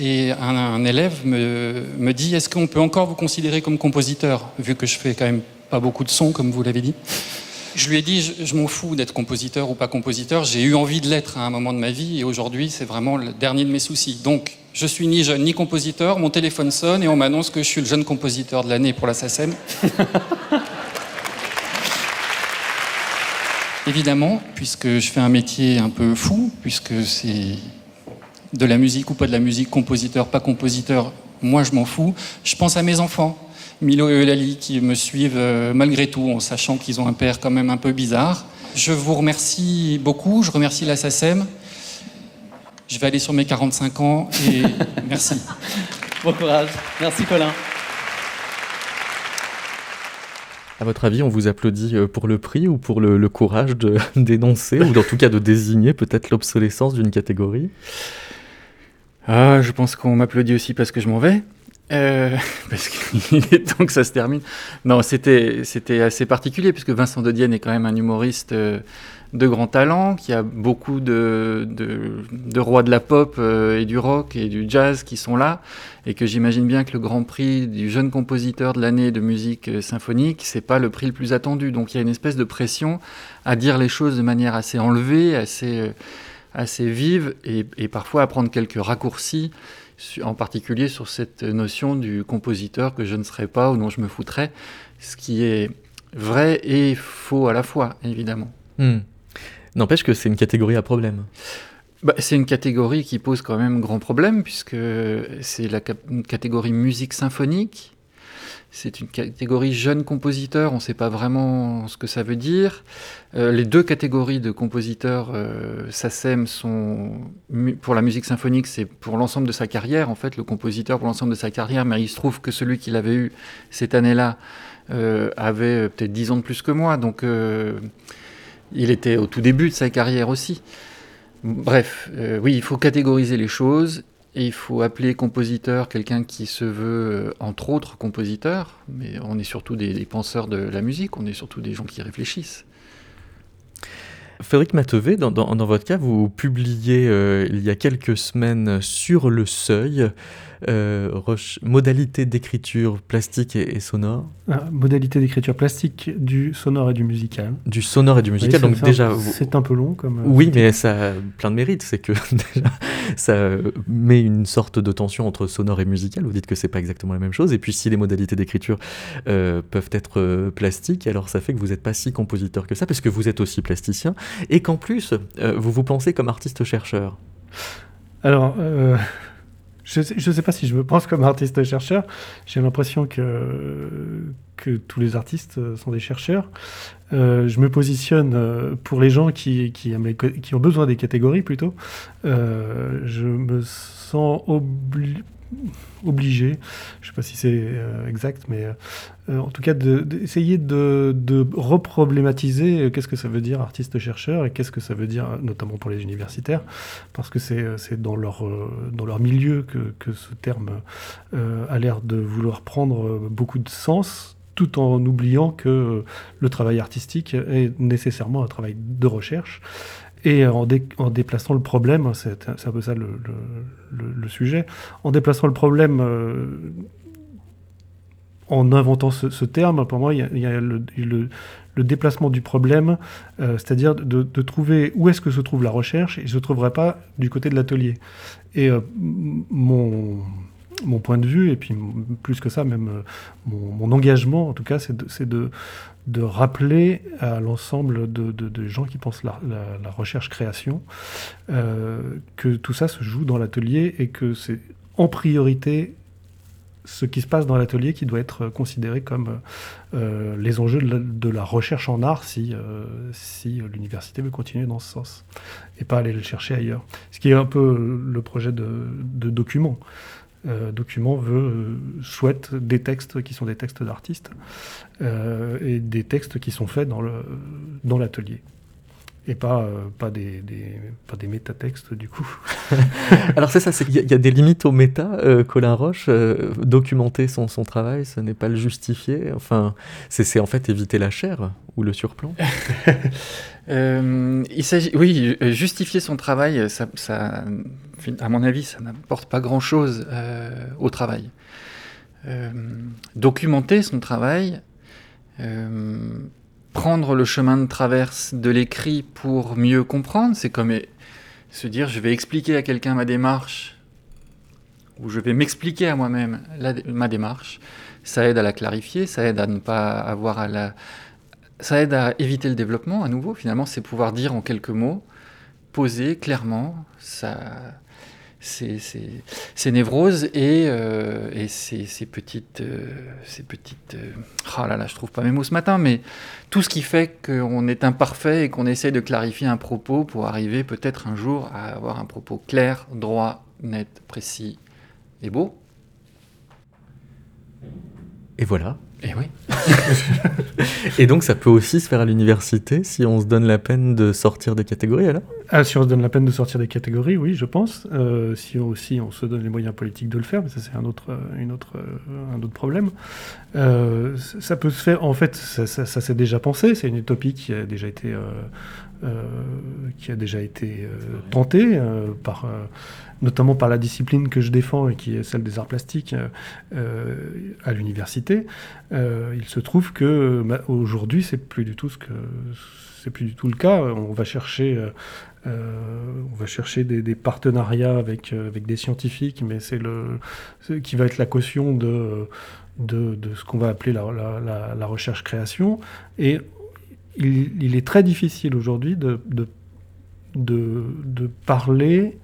Et un, élève me, me dit Est-ce qu'on peut encore vous considérer comme compositeur, vu que je fais quand même pas beaucoup de sons, comme vous l'avez dit? Je lui ai dit, je, m'en fous d'être compositeur ou pas compositeur, j'ai eu envie de l'être à un moment de ma vie et aujourd'hui c'est vraiment le dernier de mes soucis. Donc je suis ni jeune ni compositeur, mon téléphone sonne et on m'annonce que je suis le jeune compositeur de l'année pour la SACEM. Évidemment, puisque je fais un métier un peu fou, puisque c'est de la musique ou pas de la musique, compositeur, pas compositeur, moi je m'en fous, je pense à mes enfants Milo et Eulalie qui me suivent euh, malgré tout, en sachant qu'ils ont un père quand même un peu bizarre. Je vous remercie beaucoup, je remercie la SACEM. Je vais aller sur mes 45 ans et merci. Bon courage. Merci Colin. À votre avis, on vous applaudit euh, pour le prix ou pour le, courage de dénoncer, ou en tout cas de désigner peut-être l'obsolescence d'une catégorie? Ah, je pense qu'on m'applaudit aussi parce que je m'en vais. Euh, parce qu'il est temps que ça se termine. Non, c'était assez particulier, puisque Vincent de Dienne est quand même un humoriste euh, de grand talent, qui a beaucoup de, de, de rois de la pop euh, et du rock et du jazz qui sont là, et que j'imagine bien que le grand prix du jeune compositeur de l'année de musique symphonique, c'est pas le prix le plus attendu. Donc il y a une espèce de pression à dire les choses de manière assez enlevée, assez, assez vive, et, et parfois à prendre quelques raccourcis en particulier sur cette notion du compositeur que je ne serais pas ou dont je me foutrais, ce qui est vrai et faux à la fois, évidemment. Hmm. N'empêche que c'est une catégorie à problème. Bah, c'est une catégorie qui pose quand même grand problème, puisque c'est la catégorie musique symphonique, c'est une catégorie jeune compositeur, on ne sait pas vraiment ce que ça veut dire. Euh, les deux catégories de compositeurs euh, SACEM sont, pour la musique symphonique, c'est pour l'ensemble de sa carrière, en fait, le compositeur pour l'ensemble de sa carrière, mais il se trouve que celui qu'il avait eu cette année-là euh, avait peut-être 10 ans de plus que moi, donc il était au tout début de sa carrière aussi. Bref, oui, il faut catégoriser les choses il faut appeler compositeur quelqu'un qui se veut, euh, entre autres, compositeur, mais on est surtout des, penseurs de la musique, on est surtout des gens qui réfléchissent. Frédéric Matevé, dans, votre cas, vous publiez euh, il y a quelques semaines sur le seuil euh, modalité d'écriture plastique et, sonore. Ah, modalité d'écriture plastique du sonore et du musical. Du sonore et du musical, donc déjà... C'est un peu long comme... Euh, oui, mais ça a plein de mérites, c'est que déjà, ça met une sorte de tension entre sonore et musical, vous dites que c'est pas exactement la même chose, et puis si les modalités d'écriture euh, peuvent être plastiques, alors ça fait que vous n'êtes pas si compositeur que ça, parce que vous êtes aussi plasticien, et qu'en plus, vous vous pensez comme artiste-chercheur. Alors, je ne sais, pas si je me pense comme artiste-chercheur. J'ai l'impression que, tous les artistes sont des chercheurs. Euh, je me positionne euh, pour les gens qui, ont besoin des catégories plutôt. Euh, je me sens obligé je ne sais pas si c'est euh, exact, mais euh, en tout cas d'essayer de, reproblématiser euh, qu'est-ce que ça veut dire artiste-chercheur et qu'est-ce que ça veut dire, notamment pour les universitaires, parce que c'est dans, leur, dans leur milieu que, ce terme a l'air de vouloir prendre beaucoup de sens, tout en oubliant que le travail artistique est nécessairement un travail de recherche et en, déplaçant le problème, c'est un peu ça le, sujet, en déplaçant le problème, euh, en inventant ce, terme, pour moi, il y a, le, déplacement du problème, euh, c'est-à-dire de, trouver où est-ce que se trouve la recherche, et je ne se trouverait pas du côté de l'atelier. Et euh, mon mon point de vue, et puis plus que ça, même mon, engagement, en tout cas, c'est de, de rappeler à l'ensemble de, gens qui pensent la, recherche-création euh, que tout ça se joue dans l'atelier et que c'est en priorité ce qui se passe dans l'atelier qui doit être considéré comme euh, les enjeux de la, recherche en art si, euh, si l'université veut continuer dans ce sens et pas aller le chercher ailleurs. Ce qui est un peu le projet de, document. Euh, document veut, euh, souhaite des textes qui sont des textes d'artistes euh, et des textes qui sont faits dans l'atelier. Et pas, pas, des, des, pas des métatextes, du coup. Alors c'est ça, il y, y, a des limites au méta. Colin Roche, documenter son, son travail, ce n'est pas le justifier. Enfin, c'est, en fait éviter la chair ou le surplomb. il s'agit, oui, justifier son travail, ça, ça à mon avis, ça n'apporte pas grand-chose euh, au travail. Euh, documenter son travail, euh, prendre le chemin de traverse de l'écrit pour mieux comprendre, c'est comme se dire je vais expliquer à quelqu'un ma démarche, ou je vais m'expliquer à moi-même ma démarche. Ça aide à la clarifier, ça aide à ne pas avoir à la... Ça aide à éviter le développement, à nouveau, finalement, c'est pouvoir dire en quelques mots, poser clairement, ça ces, névroses et, euh, et ces, petites... ces petites euh, euh, ah là là, je trouve pas mes mots ce matin, mais tout ce qui fait qu'on est imparfait et qu'on essaye de clarifier un propos pour arriver peut-être un jour à avoir un propos clair, droit, net, précis et beau. Et voilà. Et oui. Et donc ça peut aussi se faire à l'université si on se donne la peine de sortir des catégories alors? Ah, Si on se donne la peine de sortir des catégories, oui, je pense. Euh, si aussi on se donne les moyens politiques de le faire, mais ça c'est un autre, une autre, un autre problème. Euh, ça peut se faire, en fait, ça, ça, ça s'est déjà pensé, c'est une utopie qui a déjà été, euh, euh qui a déjà été tentée par notamment par la discipline que je défends et qui est celle des arts plastiques euh, à l'université, euh, il se trouve que bah, aujourd'hui c'est plus du tout ce que c'est plus du tout le cas. On va chercher euh, on va chercher des, partenariats avec, avec des scientifiques, mais c'est le qui va être la caution de, de, ce qu'on va appeler la recherche-création. Et il, il, est très difficile aujourd'hui de, de, de, parler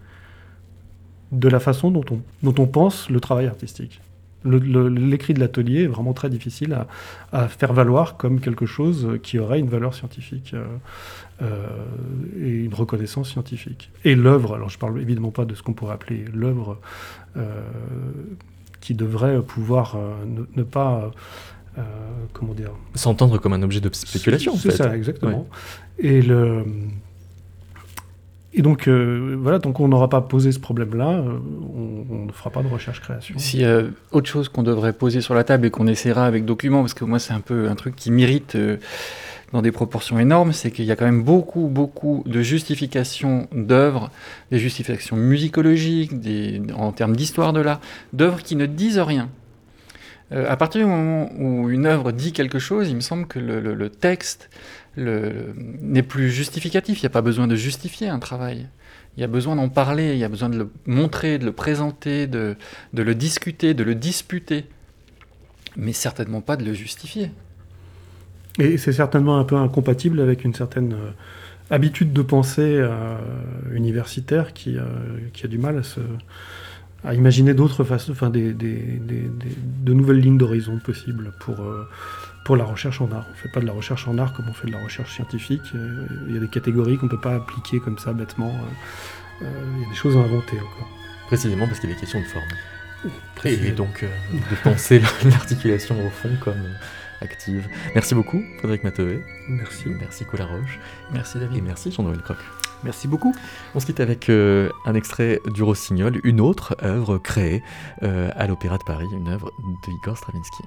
de la façon dont on, dont on pense le travail artistique. L'écrit de l'atelier est vraiment très difficile à, faire valoir comme quelque chose qui aurait une valeur scientifique euh, euh, et une reconnaissance scientifique. Et l'œuvre, alors je parle évidemment pas de ce qu'on pourrait appeler l'œuvre, euh, qui devrait pouvoir ne, pas comment dire s'entendre comme un objet de spéculation. C'est ça, exactement. Et le et donc, euh, voilà, donc on n'aura pas posé ce problème-là, euh, on, ne fera pas de recherche-création. Y a autre chose qu'on devrait poser sur la table et qu'on essaiera avec documents, parce que moi c'est un peu un truc qui m'irrite euh, dans des proportions énormes, c'est qu'il y a quand même beaucoup, beaucoup de justifications d'œuvres, des justifications musicologiques, en termes d'histoire de l'art, d'œuvres qui ne disent rien. à partir du moment où une œuvre dit quelque chose, il me semble que le texte n'est plus justificatif. Il n'y a pas besoin de justifier un travail. Il y a besoin d'en parler, il y a besoin de le montrer, de le présenter, de, de le discuter, de le disputer. Mais certainement pas de le justifier. Et c'est certainement un peu incompatible avec une certaine euh, habitude de pensée euh, universitaire qui, euh, qui, a du mal à, à imaginer d'autres façons, enfin des, des, des, de nouvelles lignes d'horizon possibles pour pour la recherche en art. On ne fait pas de la recherche en art comme on fait de la recherche scientifique. Euh, il y a des catégories qu'on ne peut pas appliquer comme ça bêtement. Euh, euh, il y a des choses à inventer encore. Précisément parce qu'il est question de forme. Et donc de penser l'articulation au fond comme active. Merci beaucoup, Frédéric Matevé. Merci. Merci, Cola Roche. Merci, David. Et merci, Jean-Noël Croc. Merci beaucoup. On se quitte avec un extrait du Rossignol, une autre œuvre créée à l'Opéra de Paris, une œuvre de Igor Stravinsky.